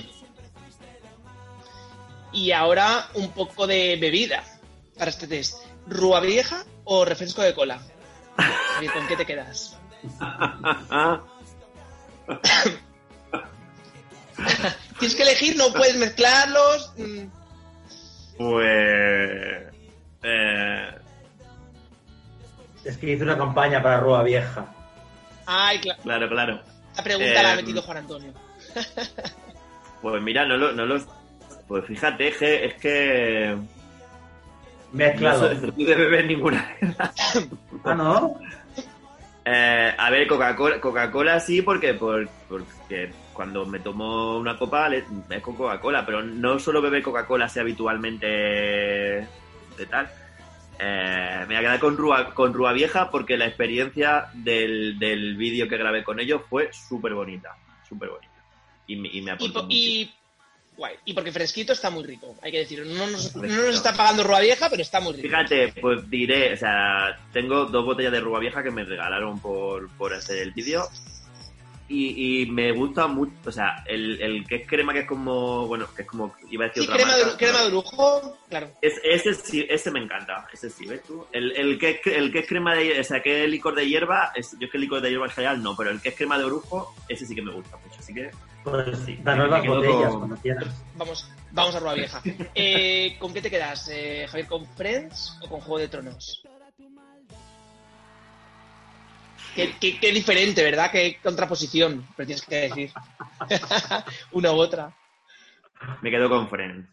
Y ahora un poco de bebida para este test. ¿Rúa vieja o refresco de cola? Javier, ¿Con qué te quedas? [LAUGHS] Tienes que elegir, no puedes mezclarlos. mm, pues. eh, Es que hice una campaña para Rúa Vieja. Ay, claro. claro, claro. La pregunta la ha Eh, metido Juan Antonio. Pues mira, no lo, no los. Pues fíjate, es que. Es que no Mezclado. no de beber ninguna. Ah, ¿no? Eh, a ver, Coca-Cola, Coca-Cola sí, porque, por- porque cuando me tomo una copa le, es con Coca-Cola, pero no solo beber Coca-Cola sea habitualmente de tal. Eh, me voy a quedar con Rúa, con Rúa Vieja porque la experiencia del, del vídeo que grabé con ellos fue súper bonita, súper bonita. Y, me- y me Y, aportó po- mucho. y, guay, y porque fresquito está muy rico, hay que decirlo. No nos, no Fresquito. nos está pagando Rúa Vieja, pero está muy rico. Fíjate, pues diré, o sea, tengo dos botellas de Rúa Vieja que me regalaron por, por hacer el vídeo. Y, y me gusta mucho, o sea, el, el que es crema, que es como, bueno, que es como, iba a decir Sí, otra crema, marca, de, crema de lujo, claro. Es- ese sí, ese me encanta, ese sí, ¿ves tú? El, el, que, es, el que es crema de, o sea, que es licor de hierba, es, yo es que el licor de hierba en general no, pero el que es crema de orujo, ese sí que me gusta mucho, así que Pues Sí, danos las botellas con- cuando quieras. Vamos, vamos a Rúa Vieja. Eh, ¿Con qué te quedas, eh, Javier? ¿Con Friends o con Juego de Tronos? Qué, qué- qué diferente, ¿verdad? Qué contraposición, pero tienes que decir. [LAUGHS] Una u otra. me quedo con Friends.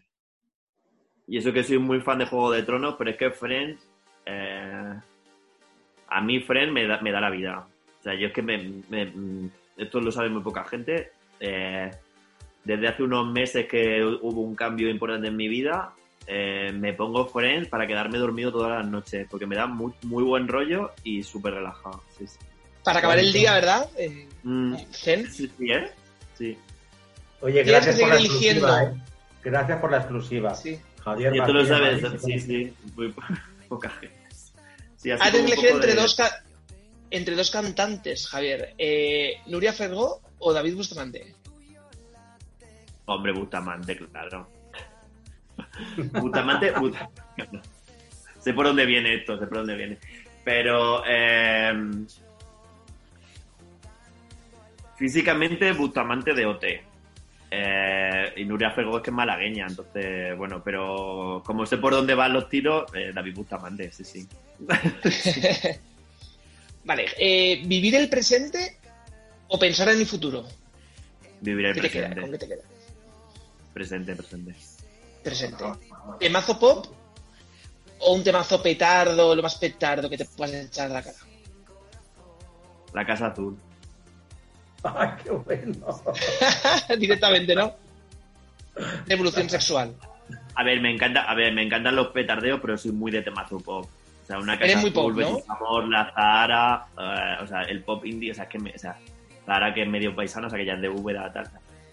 Y eso que soy muy fan de Juego de Tronos, pero es que Friends, eh, a mí Friends me da, me da la vida. O sea, yo es que me, me- esto lo sabe muy poca gente. Eh, desde hace unos meses que hubo un cambio importante en mi vida, eh, me pongo Friends para quedarme dormido todas las noches, porque me da muy, muy buen rollo y súper relajado. Sí, sí. Para acabar el día, ¿verdad? Eh, Mm, Zen. sí, sí, ¿eh? Sí. Oye, gracias que por la exclusiva. ¿eh? Gracias por la exclusiva. Sí. Javier Y tú lo sabes, sí, sí, muy po- [LAUGHS] poca gente. Sí, elegido poco entre, de- dos ca- entre dos cantantes, Javier. Eh, ¿Nuria Fergó o David Bustamante? Hombre, Bustamante, claro. [LAUGHS] Bustamante, Busta- sé por dónde viene esto, sé por dónde viene. Pero eh, físicamente Bustamante de OT. Eh, y Nuria Fergó es que es malagueña, entonces, bueno, pero como sé por dónde van los tiros, eh, David Bustamante, sí, sí. [LAUGHS] Vale, eh, ¿vivir el presente o pensar en el futuro? Vivir el ¿Qué te queda? presente. ¿Con qué te queda? Presente, presente. Presente. ¿Temazo pop o un temazo petardo, lo más petardo que te puedas echar a la cara? La Casa Azul. ¡Ay, qué bueno! [LAUGHS] Directamente, ¿no? Revolución sexual. A ver, me encanta, a ver, me encantan los petardeos, pero soy muy de temazo pop. O sea, una casa Eres muy azul, pop, ¿no? Amor, la Zahara, eh, o sea, el pop indie, o sea, es que me, o sea, Zahara que es medio paisano, o sea, que ya es de Úbeda, tal,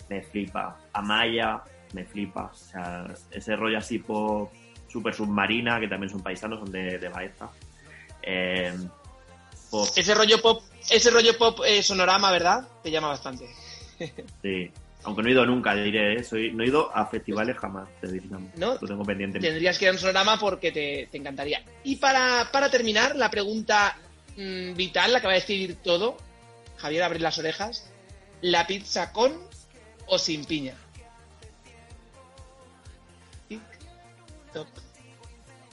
me flipa. Amaya, me flipa. O sea, ese rollo así pop super submarina, que también son paisanos, son de, de Baeza. Eh, pop, Ese rollo pop, ese rollo pop eh, sonorama, ¿verdad? Te llama bastante. [LAUGHS] sí. Aunque no he ido nunca, diré, ¿eh? Soy, no he ido a festivales jamás, te diré. ¿No? Lo tengo pendiente. Tendrías que ir a un sonorama porque te, te encantaría. Y para, para terminar, la pregunta mm, vital, la que va a decir todo. Javier, abre las orejas. ¿La pizza con o sin piña? Tic, toc.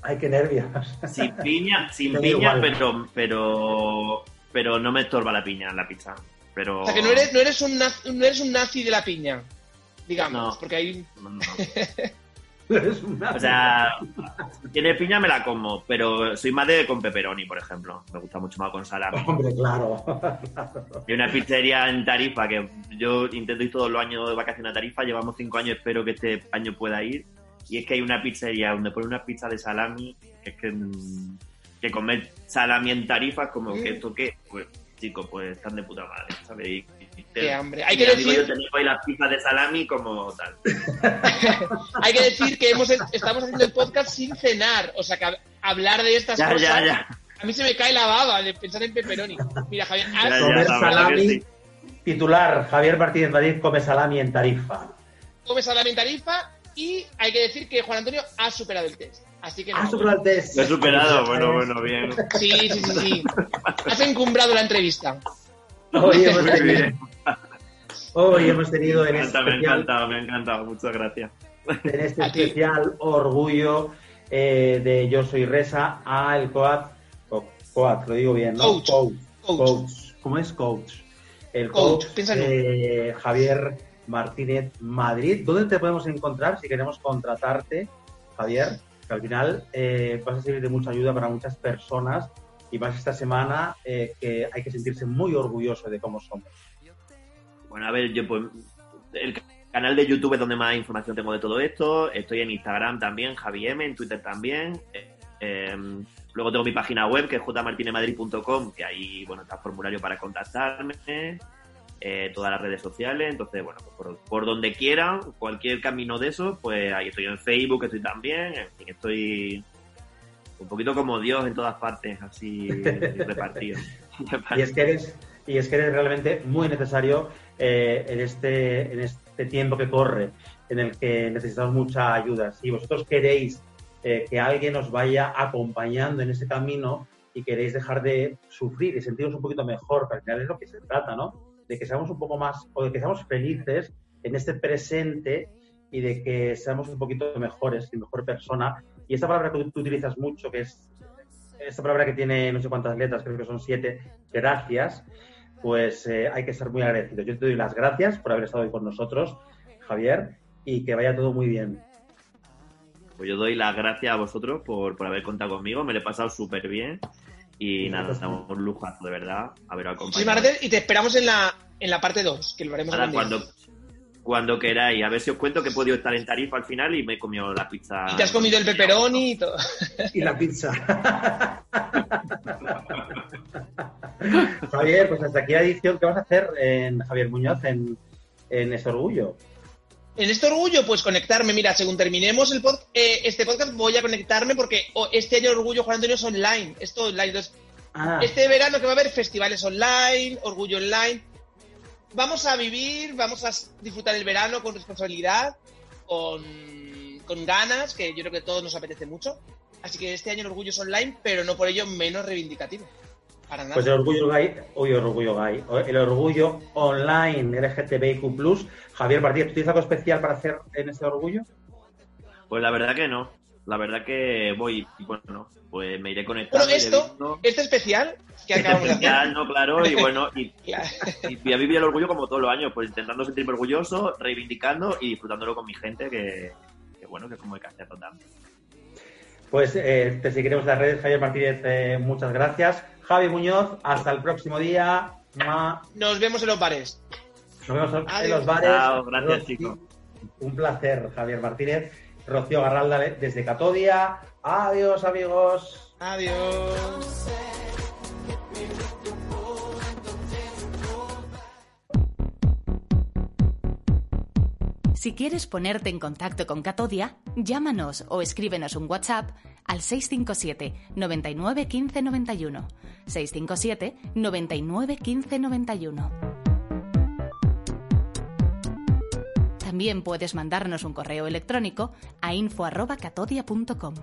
¡Ay, qué nervios! Sin piña, sin piña, igual. pero, pero, pero no me estorba la piña en la pizza. Pero... O sea que no eres, no eres, un, nazi, no eres un nazi de la piña, digamos, No. porque hay... No, [LAUGHS] O sea, tiene piña me la como, pero soy más de con pepperoni, por ejemplo. Me gusta mucho más con salami. Hombre, claro. Hay una pizzería en Tarifa que yo intento ir todos los años de vacaciones a Tarifa. Llevamos cinco años, espero que este año pueda ir. Y es que hay una pizzería donde pone una pizza de salami, que es que, mm, que comer salami en Tarifa es como que esto que, pues, chicos, pues están de puta madre, ¿sabes? Qué hambre. Hay y que digo decir- yo, las pizzas de salami como tal. [LAUGHS] Hay que decir que hemos, estamos haciendo el podcast sin cenar, o sea que hab- hablar de estas Ya, cosas... ya, ya. A mí se me cae la baba de pensar en pepperoni. Mira, Javier, ya, Comer salami. sí. Titular, Javier Martínez Madrid come salami en Tarifa. comes salami en tarifa y hay que decir que Juan Antonio ha superado el test. Así que no. superado el test. Lo he superado, bueno, bueno, bien. Sí, sí, sí, sí. Has encumbrado la entrevista. [LAUGHS] Hoy hemos Muy tenido, bien. hoy hemos tenido en Me este encanta, me ha especial, encantado, me ha encantado. Muchas gracias. en este A ti. especial orgullo eh, de Yo Soy Resa a el coach, o coach, lo digo bien, ¿no? Coach. Coach. Coach. Coach. ¿Cómo es coach? El Coach, coach, eh, Javier Martínez Madrid. ¿Dónde te podemos encontrar si queremos contratarte, Javier? Que al final eh, vas a servir de mucha ayuda para muchas personas y más esta semana eh, que hay que sentirse muy orgulloso de cómo somos. Bueno, a ver, yo pues el canal de YouTube es donde más información tengo de todo esto. Estoy en Instagram también, Javi M, en Twitter también. Eh, luego tengo mi página web que es jmartinemadrid.com, que ahí bueno está el formulario para contactarme. eh, todas las redes sociales, entonces bueno, pues por, por donde quieran, cualquier camino de eso, pues ahí estoy en Facebook, estoy también, en fin, estoy un poquito como Dios en todas partes, así [LAUGHS] repartido. Y es que eres, y es que eres realmente muy necesario eh, en, este, en este tiempo que corre, en el que necesitamos mucha ayuda. Si vosotros queréis eh, que alguien os vaya acompañando en ese camino y queréis dejar de sufrir y sentiros un poquito mejor, que al final es lo que se trata, ¿no? De que seamos un poco más, o de que seamos felices en este presente y de que seamos un poquito mejores y mejor persona. Y esta palabra que tú utilizas mucho, que es esta palabra que tiene no sé cuántas letras, creo que son siete, gracias, pues eh, hay que ser muy agradecidos. Yo te doy las gracias por haber estado hoy con nosotros, Javier, y que vaya todo muy bien. Pues yo doy las gracias a vosotros por, por haber contado conmigo, me lo he pasado súper bien y nada, estamos un lujazo, de verdad, haber acompañado. gracias y te esperamos en la, en la parte 2, que lo haremos día. cuando, cuando queráis, a ver si os cuento que he podido estar en Tarifa al final y me he comido la pizza. Y te has comido el pepperoni y todo. Y la pizza. Javier, pues hasta aquí la edición que vas a hacer en Javier Muñoz en, en este orgullo. En este orgullo, pues conectarme. Mira, según terminemos el pod- eh, este podcast, voy a conectarme porque oh, este año Orgullo Juan Antonio es online. Esto online. Entonces, Ah, este verano que va a haber festivales online, Orgullo online. Vamos a vivir, vamos a disfrutar el verano con responsabilidad, con, con ganas, que yo creo que a todos nos apetece mucho. Así que este año el Orgullo es online, pero no por ello menos reivindicativo. Para nada. Pues el orgullo gay, uy, orgullo gay, el orgullo online LGTBIQ+. Javier Martínez, ¿tú tienes algo especial para hacer en este orgullo? Pues la verdad que no. La verdad que voy, y bueno, pues me iré conectando. Bueno, esto, este especial que acabamos de hacer. especial, no, claro, y bueno, [LAUGHS] y, Claro. y voy a vivir el orgullo como todos los años, pues intentando sentirme orgulloso, reivindicando y disfrutándolo con mi gente, que, que bueno, que es como hay que hacerlo también. Pues eh, te seguiremos en las redes, Javier Martínez, eh, muchas gracias. Javi Muñoz, hasta el próximo día. Nos vemos en los bares. Nos vemos en Adiós. los bares. Chao, gracias, chicos. Un placer, Javier Martínez. Rocío Garralda desde Catodia. Adiós, amigos. Adiós. Si quieres ponerte en contacto con Catodia, llámanos o escríbenos un WhatsApp al 657 99 15 91. 657 99 15 91. También puedes mandarnos un correo electrónico a info@catodia.com.